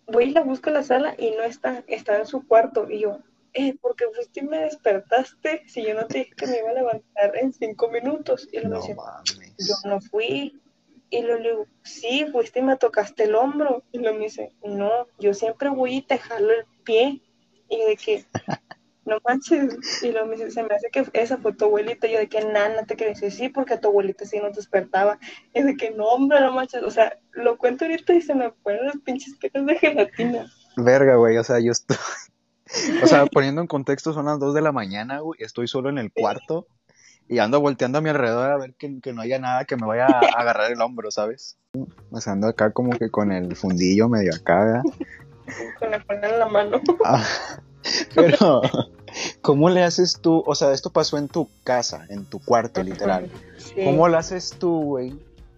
S2: voy y la busco en la sala y no está, está en su cuarto. Y yo, eh, porque fuiste y me despertaste si yo no te dije que me iba a levantar en 5 minutos. Y
S1: No
S2: me dice,
S1: mames.
S2: yo no fui. Y luego le digo, sí, fuiste y me tocaste el hombro. Y luego me dice, no, yo siempre voy y te jalo el pie. Y de que, no manches. Y luego me dice, se me hace que esa fue tu abuelita. Y yo de que, nana, te quiero decir, sí, porque tu abuelita sí nos despertaba. Y de que, no, hombre, no manches. O sea, lo cuento ahorita y se me ponen las pinches penas de gelatina.
S1: Verga, güey, o sea, yo estoy... O sea, poniendo en contexto, son las 2 de la mañana, güey, estoy solo en el cuarto y ando volteando a mi alrededor a ver que, que no haya nada que me vaya a agarrar el hombro, ¿sabes? O sea, ando acá como que con el fundillo medio acá, ¿verdad?
S2: Con la en la mano.
S1: Ah, pero, ¿cómo le haces tú? O sea, esto pasó en tu casa, en tu cuarto, literal.
S2: Sí.
S1: ¿Cómo lo haces tú, güey?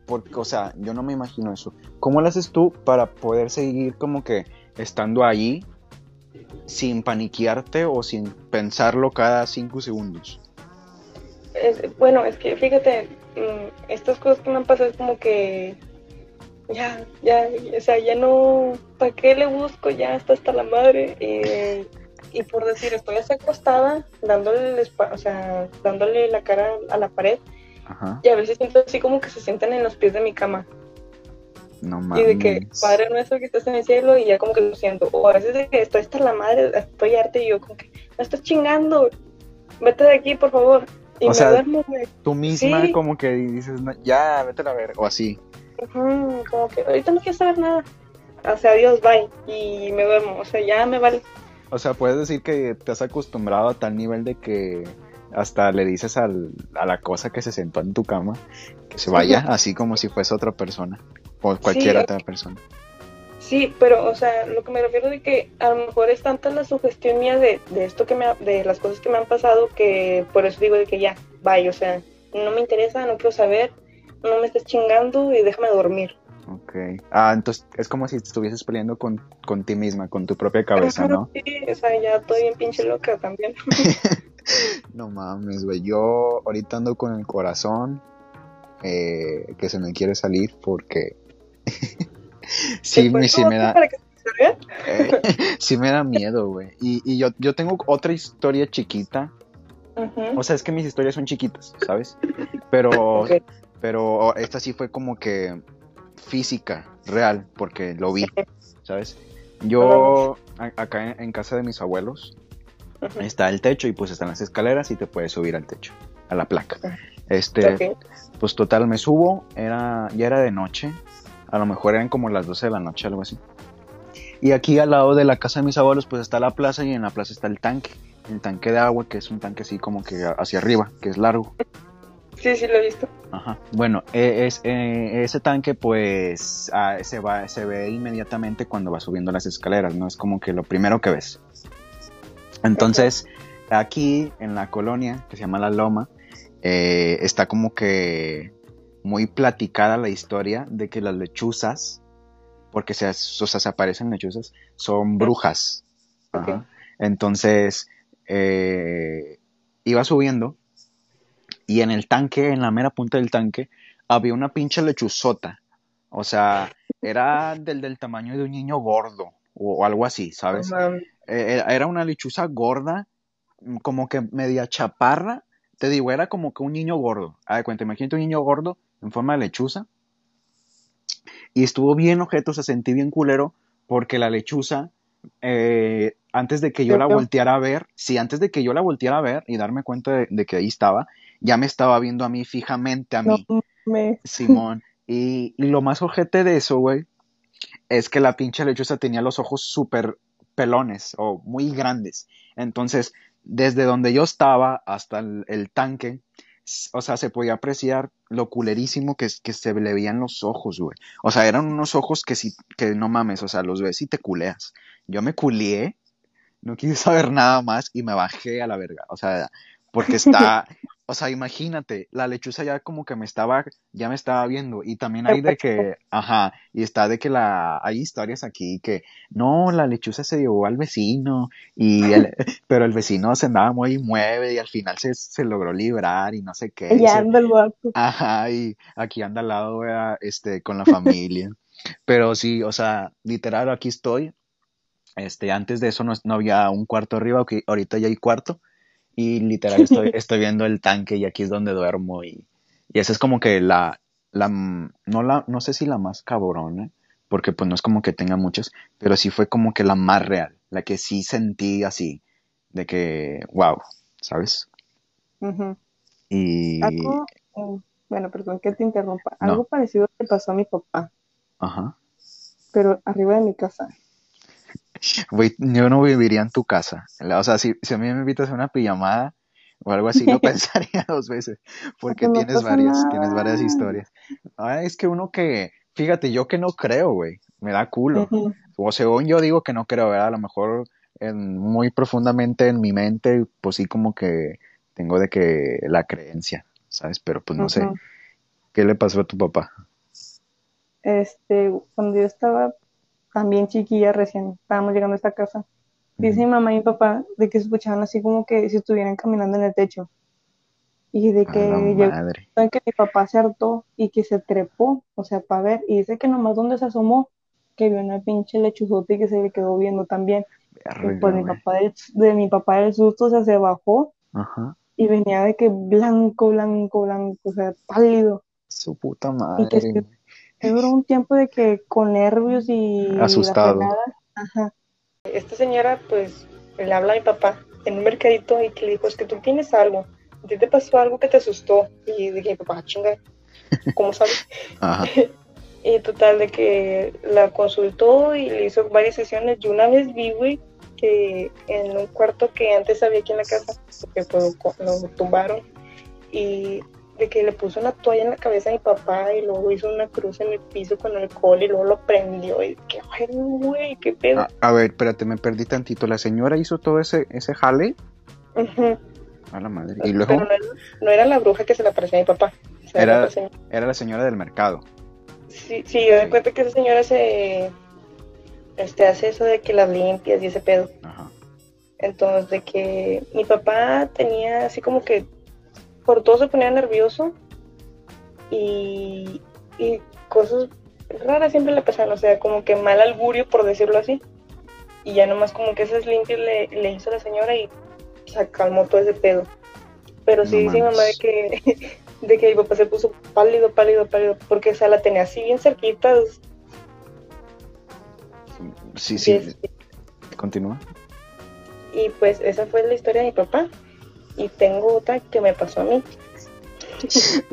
S1: Porque, o sea, yo no me imagino eso. ¿Cómo lo haces tú para poder seguir como que estando allí sin paniquearte o sin pensarlo cada cinco segundos?
S2: Es- bueno, es que fíjate, mm, estas cosas que me han pasado es como que ya, ya, o sea, ya no, ¿para qué le busco? Ya está hasta la madre. eh, y por decir, estoy así acostada, dándole, el o sea, dándole la cara a la pared,
S1: Ajá.
S2: y a veces siento así como que se sientan en los pies de mi cama.
S1: No
S2: Y de que,
S1: mames.
S2: Padre nuestro que estás en el cielo, y ya como que lo siento. O a veces de que estoy hasta la madre, estoy harta y yo como que, me estás chingando, vete de aquí, por favor. Y
S1: O
S2: me
S1: sea,
S2: duermo.
S1: Tú misma
S2: Sí.
S1: como que dices, "No, ya, vete a la ver, o así.
S2: Ujú, como que ahorita no quiero saber nada. O sea, adiós, bye. Y me duermo, o sea, ya me vale.
S1: O sea, puedes decir que te has acostumbrado a tal nivel de que hasta le dices al- a la cosa que se sentó en tu cama que se vaya, así como si fuese otra persona o cualquier
S2: Sí.
S1: otra persona.
S2: Sí, pero, o sea, lo que me refiero de que a lo mejor es tanta la sugestión mía de, de esto que me, ha- de las cosas que me han pasado que por eso digo de que ya, bye, o sea, no me interesa, no quiero saber, no me estés chingando y déjame dormir.
S1: Ok. Ah, entonces es como si estuvieses peleando con, con ti misma, con tu propia cabeza, ¿no?
S2: Sí, o sea, ya estoy bien pinche loca también.
S1: No mames, güey. Yo ahorita ando con el corazón eh, que se me quiere salir porque sí,
S2: ¿Te
S1: me, sí me da, eh, sí me da miedo, güey. Y, y yo, yo tengo otra historia chiquita. O sea, es que mis historias son chiquitas, ¿sabes? Pero, pero esta sí fue como que física, real, porque lo vi, ¿sabes? Yo a- acá en, en casa de mis abuelos está el techo y pues están las escaleras y te puedes subir al techo, a la placa. Este,
S2: ok.
S1: pues total me subo, era ya era de noche, a lo mejor eran como las 12 de la noche, algo así. Y aquí al lado de la casa de mis abuelos pues está la plaza y en la plaza está el tanque, el tanque de agua que es un tanque así como que hacia arriba, que es largo.
S2: Sí, sí, lo he visto.
S1: Ajá. Bueno, e- es, eh, ese tanque pues ah, se, va, se ve inmediatamente cuando va subiendo las escaleras, ¿no? Es como que lo primero que ves. Entonces, aquí en la colonia, que se llama La Loma, eh, está como que muy platicada la historia de que las lechuzas, porque se, o sea, se aparecen lechuzas, son brujas. Entonces, eh, iba subiendo y en el tanque, en la mera punta del tanque, había una pinche lechuzota. O sea, era del, del tamaño de un niño gordo o, o algo así, ¿sabes?
S2: Mames.
S1: Eh, era- una lechuza gorda, mm, como que media chaparra. Te digo, era como que un niño gordo. Haz de cuenta, imagínate un niño gordo en forma de lechuza. Y estuvo bien objeto, se sentí bien culero, porque la lechuza, eh, antes de que yo la volteara a ver, sí, antes de que yo la volteara a ver y darme cuenta de, de que ahí estaba, ya me estaba viendo a mí fijamente a
S2: No
S1: mí.
S2: me...
S1: Simón. Y, y lo más ojete de eso, güey, es que la pinche lechuza tenía los ojos súper pelones o muy grandes. Entonces, desde donde yo estaba hasta el, el tanque, o sea, se podía apreciar lo culerísimo que, que se le veían los ojos, güey. O sea, eran unos ojos que sí, que no mames, o sea, los ves y te culeas. Yo me culié, no quise saber nada más y me bajé a la verga. O sea, porque está, o sea, imagínate, la lechuza ya como que me estaba, ya me estaba viendo. Y también hay de que, ajá, y está de que la, hay historias aquí que, no, la lechuza se llevó al vecino, y el- pero el vecino se andaba muy mueve y al final se, se logró librar y no sé qué. y
S2: anda el vato.
S1: Ajá, y aquí anda al lado, ¿verdad? este, con la familia. Pero sí, o sea, literal, aquí estoy. Este, antes de eso no, no había un cuarto arriba, ok, ahorita ya hay cuarto. Y literal estoy, estoy viendo el tanque y aquí es donde duermo. Y, y esa es como que la, la, no la, no sé si la más cabrona, porque pues no es como que tenga muchas, pero sí fue como que la más real, la que sí sentí así, de que, wow, ¿sabes? Y,
S2: Algo, eh, bueno, perdón que te interrumpa.
S1: No.
S2: Algo parecido le pasó a mi papá,
S1: ajá.
S2: pero arriba de mi casa.
S1: Güey, yo no viviría en tu casa. O sea, si, si a mí me invitas a una pijamada o algo así, lo pensaría dos veces. Porque
S2: No
S1: tienes varias,
S2: nada.
S1: tienes varias historias. Ah, es que uno que, fíjate, yo que no creo, güey, me da culo. O según yo digo que no creo, ¿verdad? A lo mejor en- muy profundamente en mi mente, pues sí como que tengo de que la creencia, ¿sabes? Pero pues no sé. ¿Qué le pasó a tu papá?
S2: Este, cuando yo estaba también chiquilla, recién estábamos llegando a esta casa, dice mi mamá y mi papá de que se escuchaban así como que si estuvieran caminando en el techo. Y de que llegó que mi papá se hartó y que se trepó, o sea, para ver, y dice que nomás donde se asomó, que vio una pinche lechuzota y que se le quedó viendo también. Y pues mi papá del, de mi papá del susto, o sea, se bajó
S1: Ajá.
S2: y venía de que blanco, blanco, blanco, o sea, pálido.
S1: Su puta
S2: Y que
S1: madre.
S2: se-. Me duró un tiempo de que con nervios y
S1: Asustado.
S2: Ajá. Esta señora, pues, le habla a mi papá en un mercadito y que le dijo, es que tú tienes algo, a ti te pasó algo que te asustó. Y dije, mi papá, "Ah, chinga, ¿cómo sabes?
S1: Ajá.
S2: Y total, de que la consultó y le hizo varias sesiones. Yo una vez vi, güey, que en un cuarto que antes había aquí en la casa, porque pues, lo, lo tumbaron, y de que le puso una toalla en la cabeza a mi papá y luego hizo una cruz en el piso con alcohol y luego lo prendió. Y que, ay, güey, qué pedo.
S1: A, a ver, espérate, me perdí tantito. ¿La señora hizo todo ese, ese jale? A la madre. Y luego
S2: Pero no era, no era la bruja que se le aparecía a mi papá.
S1: Era-
S2: señora.
S1: era la señora del mercado.
S2: Sí, sí, yo me cuenta que esa señora se este, hace eso de que las limpias y ese pedo.
S1: Ajá.
S2: Entonces, de que mi papá tenía así como que por todo se ponía nervioso y, y cosas raras siempre le pasaban, o sea, como que mal augurio, por decirlo así. Y ya nomás como que esas limpias le, le hizo la señora y se calmó todo ese pedo. Pero sí
S1: No
S2: dice mi mamá de que, de que mi papá se puso pálido, pálido, pálido, porque o sea, la tenía así bien cerquita.
S1: Sí, sí. Continúa.
S2: Y pues esa fue la historia de mi papá. Y tengo otra que me pasó a mí.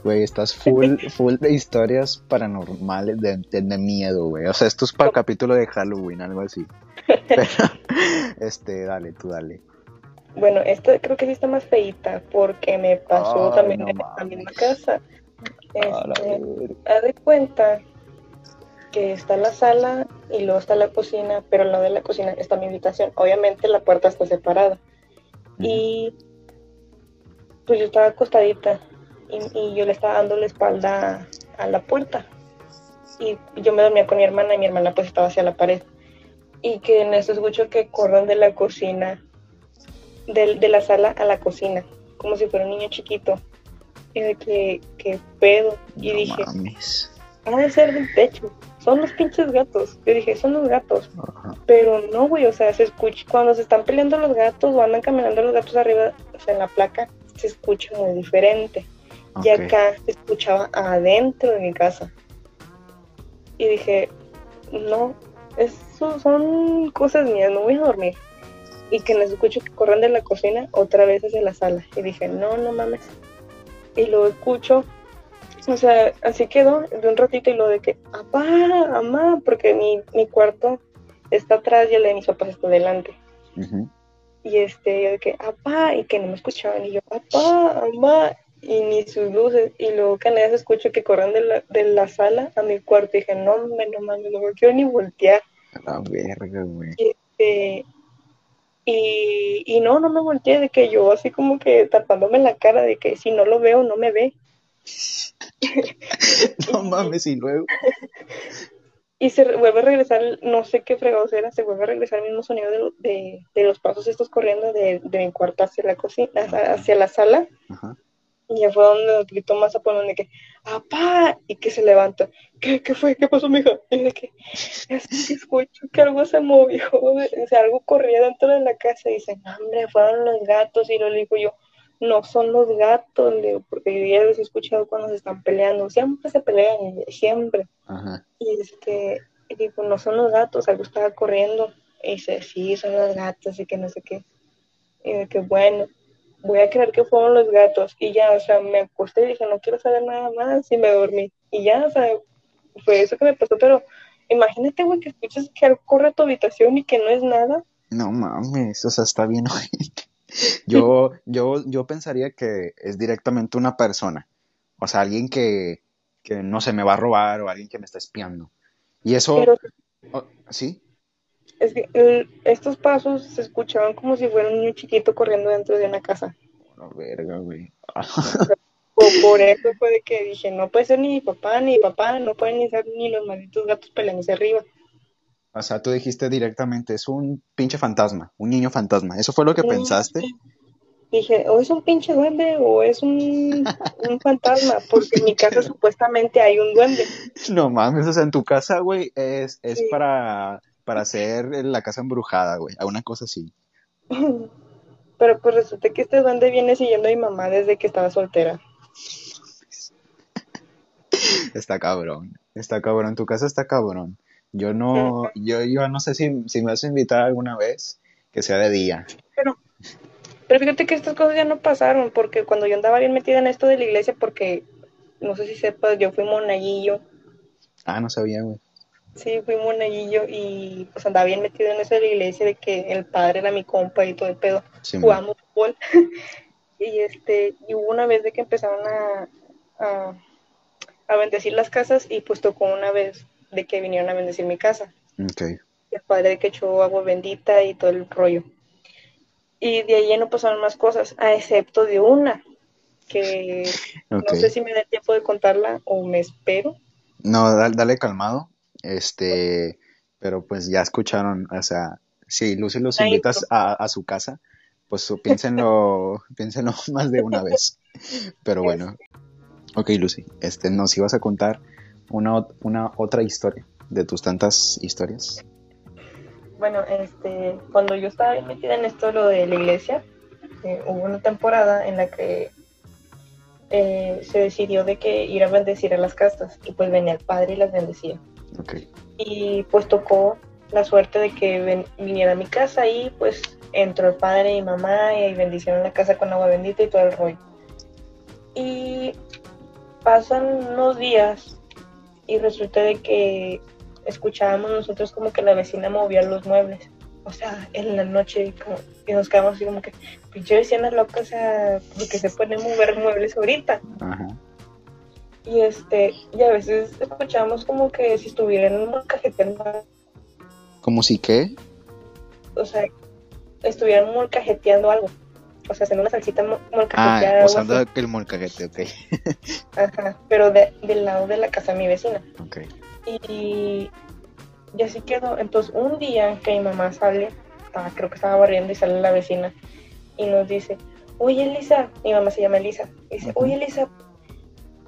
S1: Güey, estás full, full de historias paranormales de, de, de miedo, güey. O sea, esto es para el capítulo de Halloween, algo así. Pero, este, dale, tú dale.
S2: Bueno, esta creo que sí está más feita porque me pasó
S1: Ay,
S2: también
S1: no
S2: en la misma casa. Este, haz de cuenta que está la sala y luego está la cocina, pero al lado de la cocina está mi habitación. Obviamente la puerta está separada. Y pues yo estaba acostadita y, y yo le estaba dando la espalda a, la puerta. Y yo me dormía con mi hermana y mi hermana pues estaba hacia la pared. Y que en eso escucho que corren de la cocina, del- de, la sala a la cocina, como si fuera un niño chiquito. Y de que, que pedo. Y
S1: No
S2: dije,
S1: mames.
S2: ha de ser del techo. Son los pinches gatos. Yo dije, son los gatos.
S1: Ajá.
S2: Pero no, güey, o sea, se escucha cuando se están peleando los gatos o andan caminando los gatos arriba, o sea, en la placa, se escucha muy diferente. Y acá se escuchaba adentro de mi casa. Y dije, no, eso son cosas mías, no voy a dormir. Y que les escucho que corren de la cocina otra vez hacia la sala. Y dije, no, no mames. Y lo escucho, o sea, así quedó de un ratito y lo de que, papá, mamá, porque mi, mi cuarto está atrás y el de mis papás está delante. Y este, yo de que, papá, y que no me escuchaban. Y yo, papá, mamá, y ni sus luces. Y luego que nadie se escucha que corren de la, de la sala a mi cuarto. Y dije, no, hombre, no mames, no me quiero ni voltear.
S1: A la verga, güey.
S2: Este, y, y no, no me volteé, de que yo así como que tapándome la cara, de que si no lo veo, no me ve.
S1: No mames, y luego.
S2: Y se vuelve a regresar, no sé qué fregados era, se vuelve a regresar el mismo sonido de, de, de los pasos estos corriendo de, de mi cuarto hacia la cocina, hacia, hacia la sala.
S1: Ajá.
S2: Y ya fue donde gritó más a poner de que, ¡apá! Y que se levanta. ¿Qué, qué fue? ¿Qué pasó, mija? Y de que, es que escucho que algo se movió, o sea, algo corría dentro de la casa. Y dice, hombre, fueron los gatos. Y lo digo yo, no son los gatos, le digo, porque yo ya los he escuchado cuando se están peleando. Siempre se pelean, siempre.
S1: Ajá.
S2: Y este, digo, no son los gatos, algo estaba corriendo. Y dice, sí, son los gatos y que no sé qué. Y de que bueno, voy a creer que fueron los gatos. Y ya, o sea, me acosté y dije, no quiero saber nada más. Y me dormí. Y ya, o sea, fue eso que me pasó. Pero imagínate, güey, que escuchas que algo corre a tu habitación y que no es nada.
S1: No mames, o sea, está bien ojete. Yo, yo, yo pensaría que es directamente una persona. O sea, alguien que, que no se me va a robar o alguien que me está espiando. Y eso,
S2: Pero
S1: oh, ¿sí?
S2: es que el- estos pasos se escuchaban como si fuera un niño chiquito corriendo dentro de una casa.
S1: La verga, güey.
S2: O por eso fue de que dije, no puede ser ni mi papá, ni mi papá, no pueden ni ser ni los malditos gatos peleándose arriba.
S1: O sea, tú dijiste directamente, es un pinche fantasma, un niño fantasma. ¿Eso fue lo que
S2: Sí.
S1: pensaste?
S2: Dije, o es un pinche duende o es un, un fantasma, porque en mi casa supuestamente hay un duende.
S1: No mames, o sea, en tu casa, güey, es, es
S2: Sí.
S1: para, para hacer la casa embrujada, güey. A una cosa así.
S2: Pero pues resulta que este duende viene siguiendo a mi mamá desde que estaba soltera.
S1: Está cabrón. Está cabrón, tu casa está cabrón. Yo no, yo, yo no sé si, si me vas a invitar alguna vez, que sea de día.
S2: Pero, pero fíjate que estas cosas ya no pasaron, porque cuando yo andaba bien metida en esto de la iglesia, porque, no sé si sepas, yo fui monaguillo.
S1: Ah, no sabía, güey.
S2: Sí, fui monaguillo y pues andaba bien metido en eso de la iglesia, de que el padre era mi compa y todo el pedo.
S1: Sí.
S2: Jugamos fútbol. y este, y hubo una vez de que empezaron a, a, a bendecir las casas y pues tocó una vez de que vinieron a bendecir mi casa.
S1: Ok.
S2: Y el padre de que echó agua bendita y todo el rollo. Y de ahí no pasaron más cosas, a excepto de una, que no sé si me da tiempo de contarla o me espero.
S1: No, dale, dale calmado. Este, pero pues ya escucharon, o sea, si Lucy los
S2: La
S1: invitas a, a su casa, pues piénsenlo, piénsenlo más de una vez. Pero bueno. Ok, Lucy, este, nos ibas a contar una, una otra historia de tus tantas historias.
S2: Bueno, este, cuando yo estaba metida en esto, lo de la iglesia, eh, hubo una temporada en la que eh, se decidió de que ir a bendecir a las casas y pues venía el padre y las bendecía.
S1: Ok.
S2: Y pues tocó la suerte de que ven- viniera a mi casa y pues entró el padre y mamá y bendicieron la casa con agua bendita y todo el rollo. Y pasan unos días y resulta de que escuchábamos nosotros como que la vecina movía los muebles. O sea, en la noche como, y nos quedamos así como que, pinche vecina loca, o sea, porque se puede mover muebles ahorita.
S1: Ajá.
S2: Y este, y a veces escuchábamos como que si estuvieran molcajeteando,
S1: ¿Cómo si qué?
S2: o sea, estuvieran molcajeteando algo. O sea, haciendo una salsita mo- molcajeteada.
S1: Ah, usando
S2: así.
S1: el molcajete, ok.
S2: Ajá, pero de- del lado de la casa de mi vecina.
S1: Ok.
S2: Y, y así quedó. Entonces, un día que mi mamá sale, estaba- creo que estaba barriendo y sale la vecina y nos dice, oye Elisa, mi mamá se llama Elisa, y dice,
S1: Ujú.
S2: oye Elisa,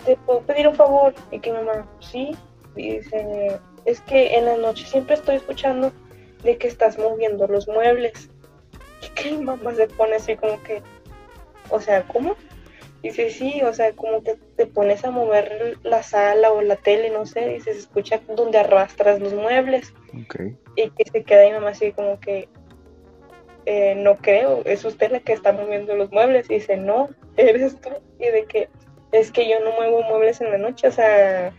S2: ¿te puedo pedir un favor? Y que mi mamá, sí, y dice, es que en la noche siempre estoy escuchando de que estás moviendo los muebles. Y que mi mamá se pone así como que, o sea, ¿cómo? Dice, sí, o sea, como que te pones a mover la sala o la tele, no sé, dice, se escucha donde arrastras los muebles
S1: Ok.
S2: y que se queda mi mamá así como que, eh, no creo, es usted la que está moviendo los muebles. Y dice, no, eres tú. Y de que, es que yo no muevo muebles en la noche, o sea,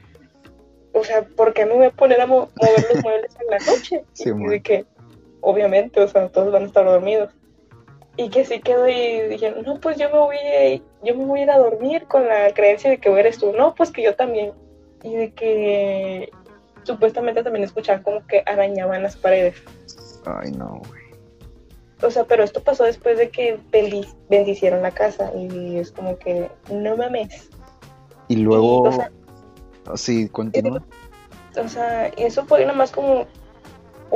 S2: o sea, ¿por qué me voy a poner a mo- mover los muebles en la noche?
S1: Sí,
S2: y de que, obviamente, o sea, todos van a estar dormidos. Y que sí quedó y dije, no, pues yo me voy a, yo me voy a ir a dormir con la creencia de que eres tú. No, pues que yo también. Y de que supuestamente también escuchaba como que arañaban las paredes.
S1: Ay, no, güey.
S2: O sea, pero esto pasó después de que bendi- bendicieron la casa y es como que, no mames.
S1: Y luego,
S2: o sea-
S1: sí, continúa.
S2: O sea, eso fue nada más como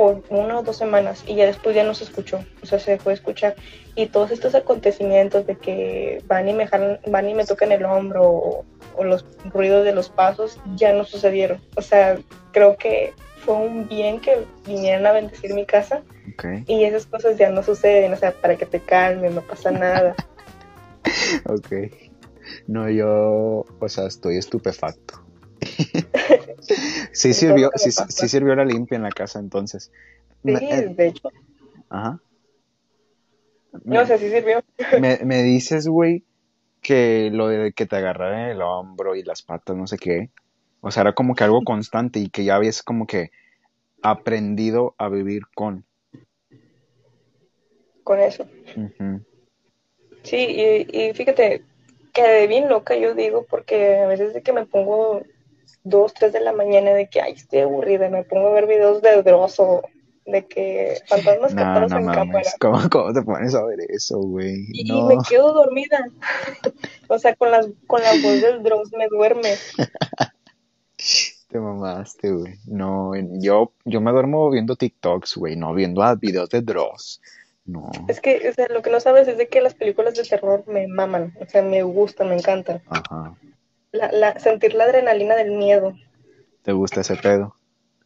S2: o una o dos semanas y ya después ya no se escuchó, o sea, se dejó de escuchar. Y todos estos acontecimientos de que van y me jalan, van y me tocan el hombro o, o los ruidos de los pasos ya no sucedieron. O sea, creo que fue un bien que vinieran a bendecir mi casa
S1: Ok.
S2: y esas cosas ya no suceden, o sea, para que te calmes, no pasa nada.
S1: Ok. No, yo, o sea, estoy estupefacto. sí sirvió, sí, sí sirvió la limpia en la casa entonces.
S2: Sí,
S1: Me- eh,
S2: de hecho,
S1: ajá.
S2: no sé si sirvió.
S1: Me, me dices, güey, que lo de que te agarraran el hombro y las patas, no sé qué. O sea, era como que algo constante y que ya habías como que aprendido a vivir con.
S2: con eso. Sí, y, y fíjate, quedé bien loca, yo digo, porque a veces de que me pongo dos, tres de la mañana de que, ay, estoy aburrida, y me pongo a ver videos de Dross o de que fantasmas
S1: No,
S2: captados
S1: no
S2: en cámara.
S1: ¿Cómo, cómo te pones a ver eso, güey?
S2: Y, y
S1: No.
S2: me quedo dormida. o sea, con, las, con la voz del Dross me duerme.
S1: Te mamaste, güey. No, yo, yo me duermo viendo TikToks, güey, no viendo a videos de Dross. No.
S2: Es que, o sea, lo que no sabes es de que las películas de terror me maman, o sea, me gustan, me encantan.
S1: Ajá.
S2: La, la, sentir la adrenalina del miedo.
S1: ¿Te gusta ese pedo?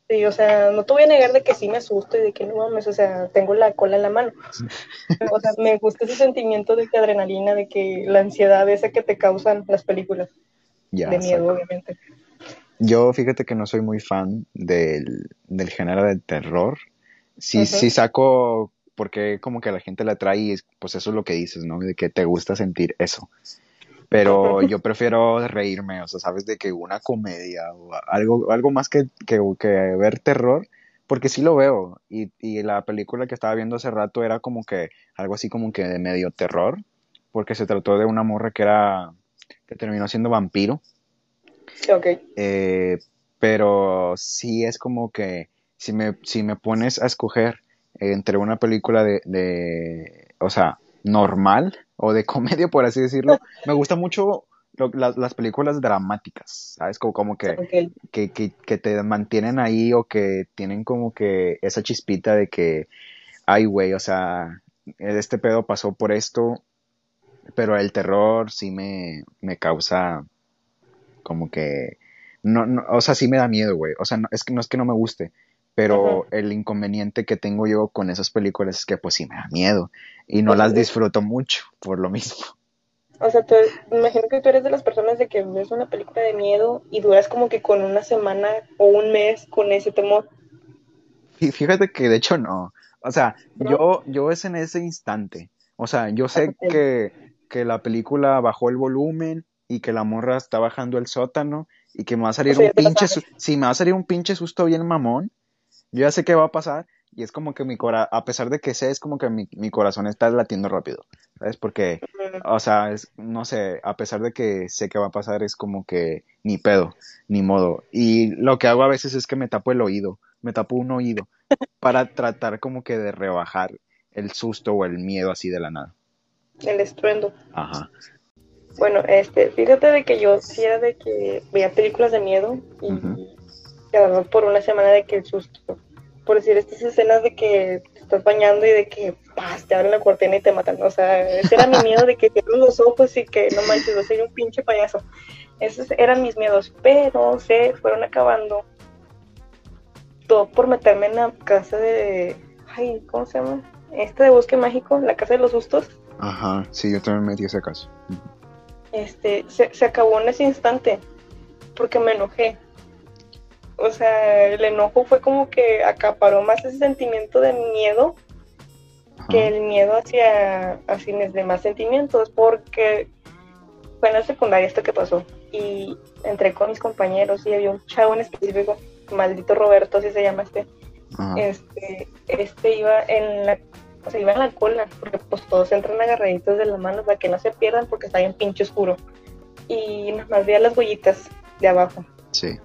S2: Sí, o sea, no te voy a negar de que sí me asusto y de que no mames, o sea, tengo la cola en la mano. O sea, me gusta ese sentimiento de que adrenalina, de que la ansiedad esa que te causan las películas
S1: Ya,
S2: de miedo,
S1: saco.
S2: obviamente.
S1: Yo fíjate que no soy muy fan del, del género de terror. Sí,
S2: Ujú.
S1: sí saco porque como que la gente la trae y es- pues eso es lo que dices, ¿no? De que te gusta sentir eso. Pero yo prefiero reírme, o sea, sabes, de que una comedia o algo, algo más que, que, que ver terror, porque sí lo veo. Y, y la película que estaba viendo hace rato era como que algo así como que de medio terror, porque se trató de una morra que era, que terminó siendo vampiro.
S2: Ok.
S1: Eh, pero sí es como que si me, si me pones a escoger entre una película de, de, o sea, normal o de comedia, por así decirlo, me gusta mucho lo- las, las películas dramáticas, ¿sabes? Como, como que, que, que, que te mantienen ahí o que tienen como que esa chispita de que, ay, güey, o sea, este pedo pasó por esto, pero el terror sí me, me causa como que no, no, o sea, sí me da miedo, güey. O sea, no, es que no es que no me guste, pero el inconveniente que tengo yo con esas películas es que pues sí me da miedo y no las disfruto mucho por lo mismo.
S2: O sea, tú, me imagino que tú eres de las personas de que ves una película de miedo y duras como que con una semana o un mes con ese temor.
S1: Fí- Fíjate que de hecho no. O sea,
S2: ¿No?
S1: yo, yo es en ese instante. O sea, yo sé que, que la película bajó el volumen y que la morra está bajando el sótano y que me va a salir
S2: O sea,
S1: un pinche
S2: sabes.
S1: su- sí, me va a salir un pinche susto bien mamón. Yo ya sé qué va a pasar y es como que mi cora, a pesar de que sé, es como que mi, mi corazón está latiendo rápido, ¿sabes? Porque, o sea, es, no sé, a pesar de que sé qué va a pasar, es como que ni pedo, ni modo. Y lo que hago a veces es que me tapo el oído, me tapo un oído para tratar como que de rebajar el susto o el miedo así de la nada.
S2: El estruendo.
S1: Ajá.
S2: Bueno, este, fíjate de que yo sí era de que veía películas de miedo y la verdad por una semana de que el susto. Por decir, estas escenas de que te estás bañando y de que ¡paz! te abren la cortina y te matan. O sea, ese era mi miedo de que cierro los ojos y que no manches, yo soy un pinche payaso. Esos eran mis miedos, pero se fueron acabando todo por meterme en la casa de. Ay, ¿cómo se llama? Esta de Bosque Mágico, la casa de los sustos.
S1: Ajá, sí, yo también metí ese caso.
S2: este, se, se acabó en ese instante porque me enojé. O sea, el enojo fue como que acaparó más ese sentimiento de miedo
S1: Ajá.
S2: que el miedo hacia, hacia mis demás sentimientos, porque fue en la secundaria esto que pasó. Y entré con mis compañeros y había un chavo en específico, maldito Roberto, así se llama este.
S1: Ajá.
S2: Este, este iba en la, o sea, iba en la cola, porque pues todos entran agarraditos de las manos para que no se pierdan porque está bien pinche oscuro. Y nada más veía las huellitas de abajo.
S1: Sí.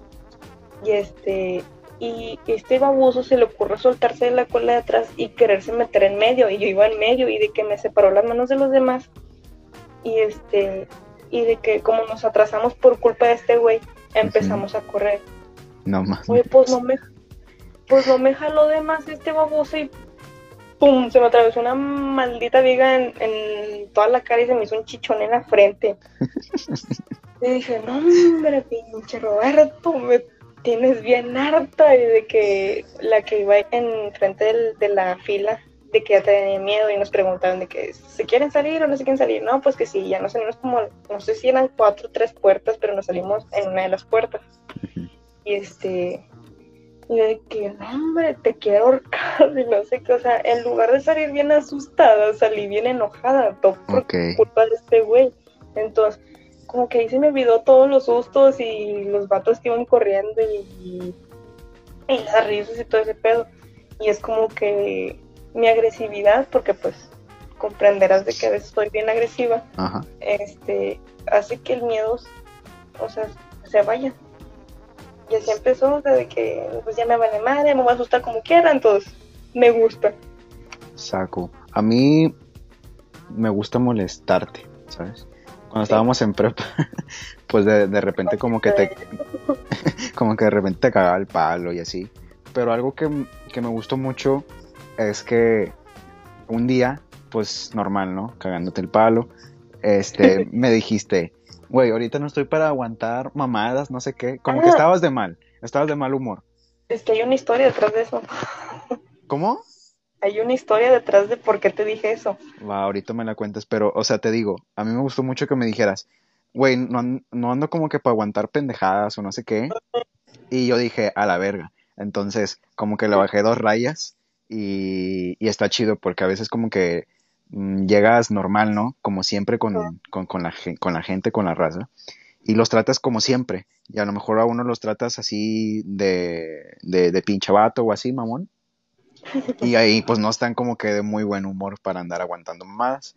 S2: Y este, y este baboso se le ocurre soltarse de la cola de atrás y quererse meter en medio. Y yo iba en medio y de que me separó las manos de los demás. Y este, y de que como nos atrasamos por culpa de este güey, empezamos a correr.
S1: No más.
S2: Oye, pues no me, pues no me jaló de más este baboso y pum, se me atravesó una maldita viga en, en toda la cara y se me hizo un chichón en la frente. y dije, no hombre, pinche Roberto, me tienes bien harta y de que la que iba en frente del- de la fila de que ya tenía miedo y nos preguntaban de que se quieren salir o no se quieren salir. No, pues que sí, ya nos salimos como, no sé si eran cuatro o tres puertas, pero nos salimos en una de las puertas. Y este, y de que, hombre, te quiero ahorcar y no sé qué, o sea, en lugar de salir bien asustada, salí bien enojada, todo por culpa de este güey. Entonces, como que ahí se me olvidó todos los sustos y los vatos que iban corriendo y, y las risas y todo ese pedo. Y es como que mi agresividad, porque pues comprenderás de que a veces soy bien agresiva,
S1: Ajá.
S2: este, hace que el miedo, o sea, se vaya. Y así empezó, o sea, de que pues ya me vale madre, me voy a asustar como quiera, entonces me gusta.
S1: Saco. A mí me gusta molestarte, ¿sabes? Cuando estábamos en prepa, pues de, de repente como que te como que de repente te cagaba el palo y así. Pero algo que, que me gustó mucho es que un día, pues normal, ¿no? Cagándote el palo, este, me dijiste, güey, ahorita no estoy para aguantar mamadas, no sé qué. Como que
S2: Ah.
S1: estabas de mal, estabas de mal humor.
S2: Es que hay una historia detrás de eso.
S1: ¿Cómo?
S2: Hay una historia detrás de por qué te dije eso.
S1: Va, ahorita me la cuentas, pero, o sea, te digo, a mí me gustó mucho que me dijeras, güey, no, no ando como que para aguantar pendejadas o no sé qué. Y yo dije, a la verga. Entonces, como que le bajé dos rayas y, y está chido porque a veces como que mm, llegas normal, ¿no? Como siempre con, con, con la, con la gente, con la raza. Y los tratas como siempre. Y a lo mejor a uno los tratas así de, de, de pinche vato o así, mamón. Y ahí pues no están como que de muy buen humor para andar aguantando mamadas.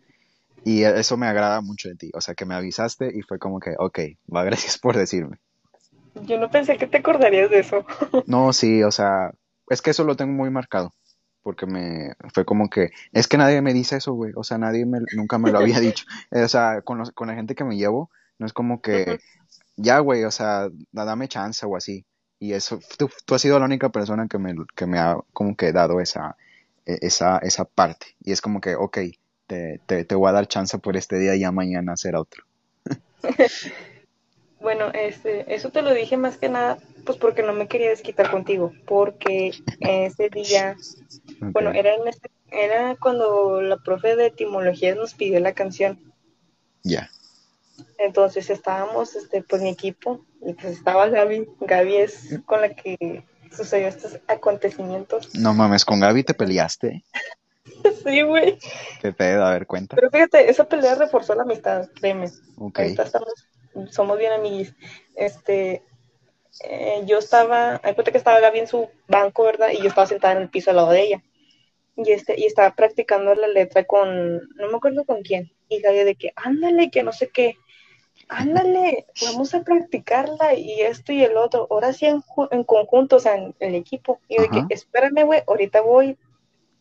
S1: Y eso me agrada mucho de ti. O sea, que me avisaste y fue como que, ok, va, gracias por decirme.
S2: Yo no pensé que te acordarías de eso.
S1: No, sí, o sea, es que eso lo tengo muy marcado. Porque me fue como que, es que nadie me dice eso, güey. O sea, nadie me, nunca me lo había dicho. O sea, con, los- con la gente que me llevo, no es como que, ya, güey, o sea, da- dame chance o así. Y eso, tú, tú has sido la única persona que me, que me ha como que dado esa, e- esa, esa parte. Y es como que, ok, te, te, te voy a dar chance por este día y ya mañana será otro.
S2: Bueno, este, eso te lo dije más que nada, pues porque no me quería desquitar contigo, porque ese día, bueno, era en este- era cuando la profe de etimología nos pidió la canción.
S1: Ya.
S2: Entonces estábamos, este, pues mi equipo, y pues estaba Gaby. Gaby es con la que sucedió estos acontecimientos.
S1: No mames, con Gaby te peleaste.
S2: Sí, güey.
S1: Qué pedo, a ver, cuenta.
S2: Pero fíjate, esa pelea reforzó la amistad, créeme.
S1: Ok.
S2: Ahorita estamos, somos bien amiguis. Este, eh, yo estaba, hay cuenta que estaba Gaby en su banco, ¿verdad? Y yo estaba sentada en el piso al lado de ella. Y este, y estaba practicando la letra con, no me acuerdo con quién. Y Gaby de que, ándale, que no sé qué. Ándale, vamos a practicarla y esto y el otro. Ahora sí en, en conjunto, o sea, en el equipo. Y yo que, espérame, güey, ahorita voy,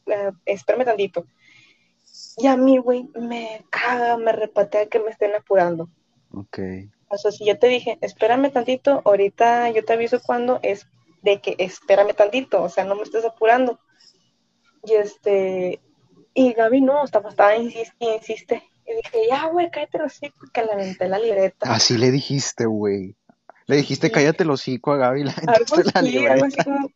S2: eh, espérame tantito. Y a mí, güey, me caga, me repatea que me estén apurando.
S1: Ok.
S2: O sea, si yo te dije, espérame tantito, ahorita yo te aviso cuando es de que espérame tantito, o sea, no me estés apurando. Y este, y Gaby no, estaba, estaba insiste, insiste. Y dije, ya, güey, cállate los hocico, que le aventé la libreta.
S1: Así le dijiste, güey. Le dijiste,
S2: Sí.
S1: cállate el hocico a Gaby,
S2: Algo
S1: la
S2: algo así
S1: libreta.
S2: como,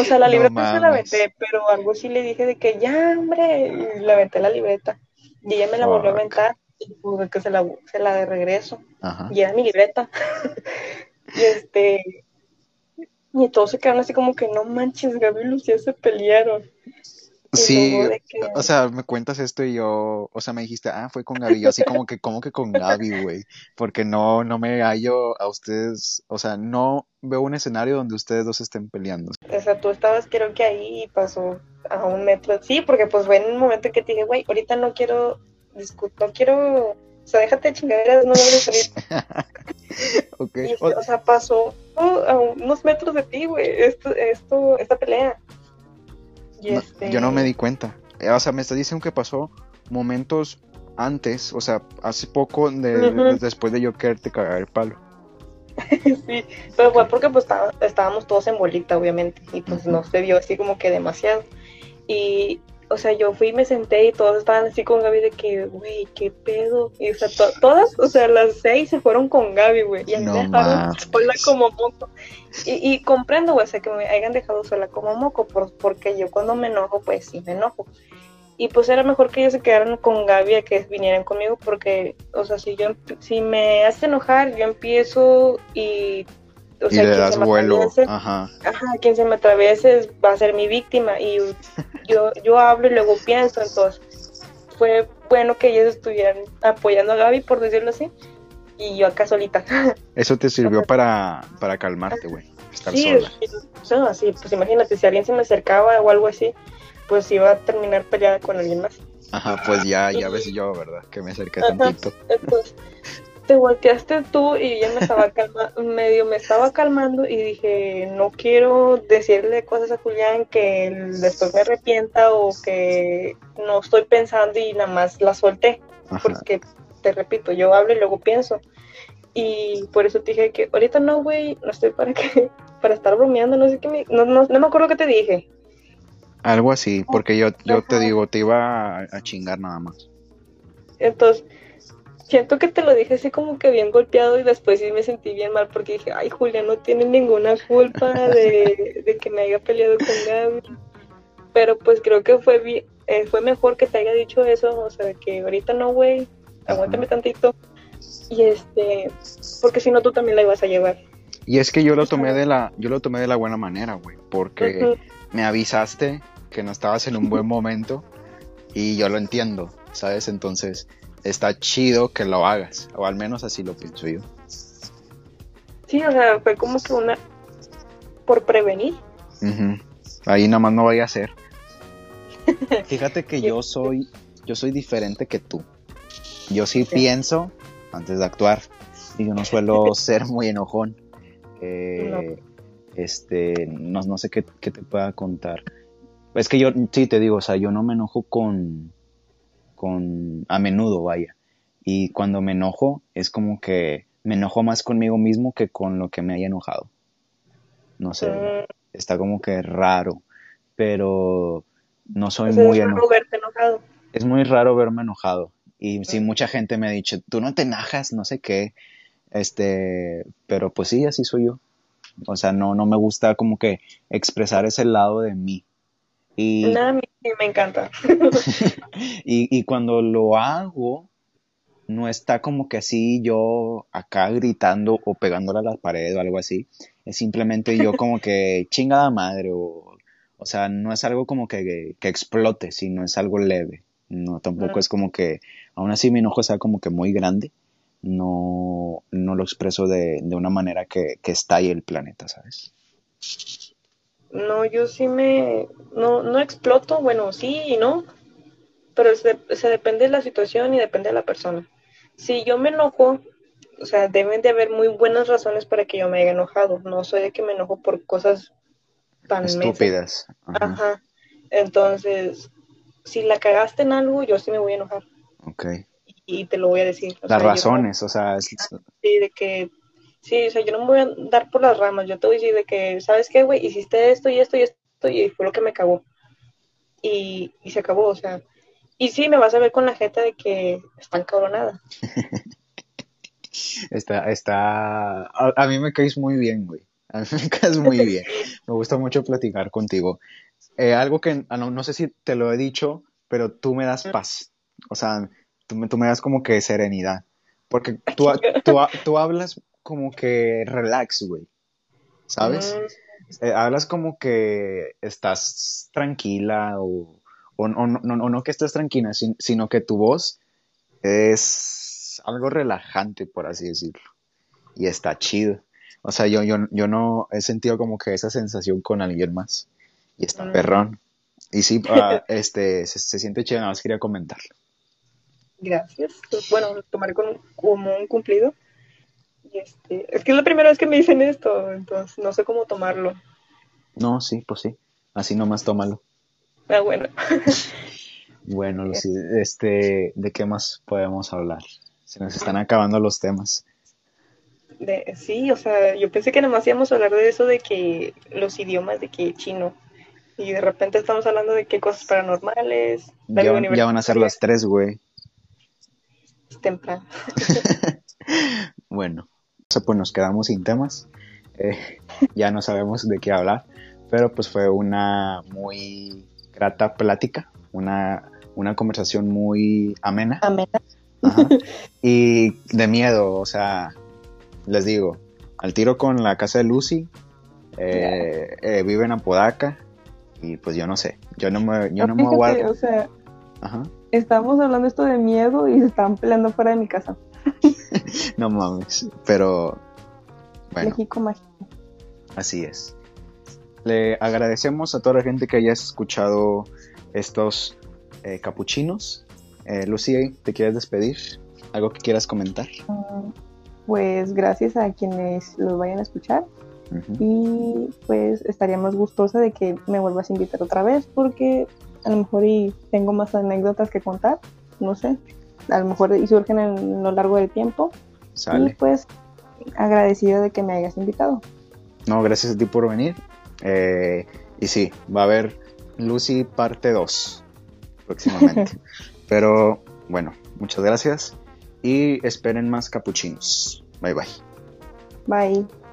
S2: o sea, la
S1: No
S2: libreta se la aventé, pero algo sí le dije de que ya, hombre, y le aventé la libreta. Y ella me la volvió a aventar y pude que se la, se la de regreso.
S1: Ajá.
S2: y era mi libreta. y este, y todos se quedaron así como que no manches, Gaby y Lucía se pelearon.
S1: Sí,
S2: que,
S1: o sea, me cuentas esto y yo, o sea, me dijiste, ah, fue con Gaby, yo así como que, como que con Gaby, güey, porque no, no me hallo a ustedes, o sea, no veo un escenario donde ustedes dos estén peleando.
S2: o sea, tú estabas creo que ahí y pasó a un metro. Sí, porque pues fue en un momento en que te dije, güey, ahorita no quiero discutir, no quiero, o sea, déjate de chingaderas, no me voy a salir.
S1: Ok,
S2: Y,
S1: o-
S2: sea, pasó oh, a unos metros de ti, güey, esto, esto, esta pelea. Y
S1: no,
S2: este,
S1: yo no me di cuenta. Eh, O sea, me estás diciendo que pasó momentos antes, o sea, hace poco de, de-
S2: Ujú.
S1: después de yo quererte cagar el palo.
S2: Sí, pero fue porque pues estábamos todos en bolita, obviamente, y pues no se vio así como que demasiado. Y, o sea, yo fui y me senté y todos estaban así con Gaby de que, güey, qué pedo. Y, o sea, to- todas, o sea, las seis se fueron con Gaby, güey, y a mí
S1: No
S2: me dejaron sola como moco. Y, y comprendo, güey, o sea, que me hayan dejado sola como moco, por- porque yo cuando me enojo, pues sí me enojo. Y pues era mejor que ellos se quedaran con Gaby a que vinieran conmigo porque, o sea, si yo si me hace enojar, yo empiezo y o
S1: Y
S2: sea,
S1: le
S2: quien
S1: das
S2: se me
S1: vuelo,
S2: atraviese,
S1: ajá.
S2: ajá, quien se me atraviese es- va a ser mi víctima y yo yo hablo y luego pienso, entonces fue bueno que ellos estuvieran apoyando a Gaby por decirlo así y yo acá solita.
S1: Eso te sirvió para, para calmarte, güey, estar
S2: Sí,
S1: sola.
S2: sí, o sea, sí, pues imagínate si alguien se me acercaba o algo así, pues iba a terminar peleada con alguien más.
S1: Ajá, pues ya, ya ves yo, ¿verdad? Que me acerqué
S2: Ajá.
S1: tantito.
S2: Entonces, te volteaste tú y yo me estaba calmando, medio me estaba calmando y dije, no quiero decirle cosas a Julián que después me arrepienta o que no estoy pensando y nada más la solté,
S1: Ajá.
S2: porque te repito, yo hablo y luego pienso. Y por eso te dije que ahorita no, güey, no estoy para que para estar bromeando, no sé qué me, no, no, no me acuerdo qué te dije.
S1: Algo así, porque yo, yo te digo, te iba a, a chingar nada más.
S2: Entonces, siento que te lo dije así como que bien golpeado y después sí me sentí bien mal porque dije, ay, Julia no tiene ninguna culpa de, de que me haya peleado con Gaby. Pero pues creo que fue eh, fue mejor que te haya dicho eso, o sea, que ahorita no, güey, aguántame tantito. Y este, porque si no tú también la ibas a llevar.
S1: Y es que yo lo tomé de la, yo lo tomé de la buena manera, güey, porque
S2: Ujú.
S1: me avisaste que no estabas en un buen momento y yo lo entiendo, ¿sabes? Entonces está chido que lo hagas, o al menos así lo pienso yo.
S2: Sí, o sea, fue como que una por prevenir.
S1: Ahí nada más no vaya a ser. Fíjate que yo soy, yo soy diferente que tú. Yo sí pienso antes de actuar y yo no suelo ser muy enojón. Eh, Este, no, no sé qué, qué te pueda contar. Es que yo sí te digo, o sea, yo no me enojo con, con, a menudo, vaya. Y cuando me enojo es como que me enojo más conmigo mismo que con lo que me haya enojado. No sé
S2: Mm,
S1: está como que raro, pero no soy muy
S2: es raro
S1: enojado.
S2: verte enojado.
S1: Es muy raro verme enojado. Y sí, mucha gente me ha dicho, tú no te enojas, no sé qué. Este, pero pues sí, así soy yo. O sea, no, no me gusta como que expresar ese lado de mí. Y,
S2: Nada, sí me encanta.
S1: y, y cuando lo hago, no está como que así yo acá gritando o pegándole a la pared o algo así. Es simplemente yo como que chingada madre o, o sea, no es algo como que, que explote, sino es algo leve. No, tampoco es como que, aún así mi enojo sea como que muy grande, no, no lo expreso de, de una manera que, que estalle el planeta, ¿sabes?
S2: No, yo sí me, no, no exploto, bueno, sí y no, pero se, se depende de la situación y depende de la persona. Si yo me enojo, o sea, deben de haber muy buenas razones para que yo me haya enojado. No soy de que me enojo por cosas tan.
S1: Estúpidas. Ajá,
S2: Ajá. Entonces, si la cagaste en algo, yo sí me voy a enojar
S1: ok.
S2: y te lo voy a decir. O
S1: Las
S2: sea, yo no-
S1: razones, o sea, es-
S2: Sí, de que, sí, o sea, yo no me voy a dar por las ramas, yo te voy a decir de que, ¿sabes qué, güey? Hiciste esto y esto y esto y fue lo que me cagó. Y, y se acabó, o sea. Y sí, me vas a ver con la jeta de que están cabronada.
S1: Está, está, a, a mí me caes muy bien, güey. A mí me caes muy bien. Me gusta mucho platicar contigo. Eh, algo que ah, no, no sé si te lo he dicho, pero tú me das paz. O sea, tú me, tú me das como que serenidad. Porque tú, tú, tú hablas como que relax, güey. ¿Sabes? Eh, hablas como que estás tranquila o, o, o no, no, no que estés tranquila, sin- sino que tu voz es algo relajante, por así decirlo. Y está chido. O sea, yo, yo, yo no he sentido como que esa sensación con alguien más. Y está
S2: Mm.
S1: perrón. Y sí, ah, este, se, se siente chido, nada más quería comentarlo.
S2: Gracias. Bueno, tomaré como un cumplido. Este, es que es la primera vez que me dicen esto, entonces no sé cómo tomarlo.
S1: No, sí, pues sí. Así nomás tómalo.
S2: Ah, bueno.
S1: Bueno, Lucy, este, ¿de qué más podemos hablar? Se nos están acabando los temas.
S2: De, sí, o sea, yo pensé que nomás íbamos a hablar de eso de que los idiomas, de que chino. Y de repente estamos hablando de qué cosas paranormales. la
S1: Ya, ya van a ser las tres, güey.
S2: es temprano.
S1: Bueno, pues nos quedamos sin temas. Eh, ya no sabemos de qué hablar, pero pues fue una muy grata plática, una, una conversación muy amena. Ajá, y de miedo, o sea, les digo, al tiro con la casa de Lucy, eh, eh, vive en Apodaca y pues yo no sé, yo no me, yo no me voy a
S3: Fíjate,
S1: guardar-
S3: o sea,
S1: Ajá,
S3: estamos hablando esto de miedo y se están peleando fuera de mi casa.
S1: no mames, pero bueno.
S3: México mágico.
S1: Así es. Le agradecemos a toda la gente que haya escuchado estos eh, capuchinos. Eh, Lucy, ¿te quieres despedir? ¿Algo que quieras comentar?
S3: Mm, Pues gracias a quienes los vayan a escuchar y pues estaría más gustosa de que me vuelvas a invitar otra vez porque a lo mejor y tengo más anécdotas que contar, no sé, a lo mejor y surgen en lo largo del tiempo y
S1: Sale.
S3: pues agradecido de que me hayas invitado.
S1: No, gracias a ti por venir. Eh, y sí, va a haber Lucy parte 2 próximamente. Pero bueno, muchas gracias y esperen más capuchinos. Bye bye.
S3: Bye.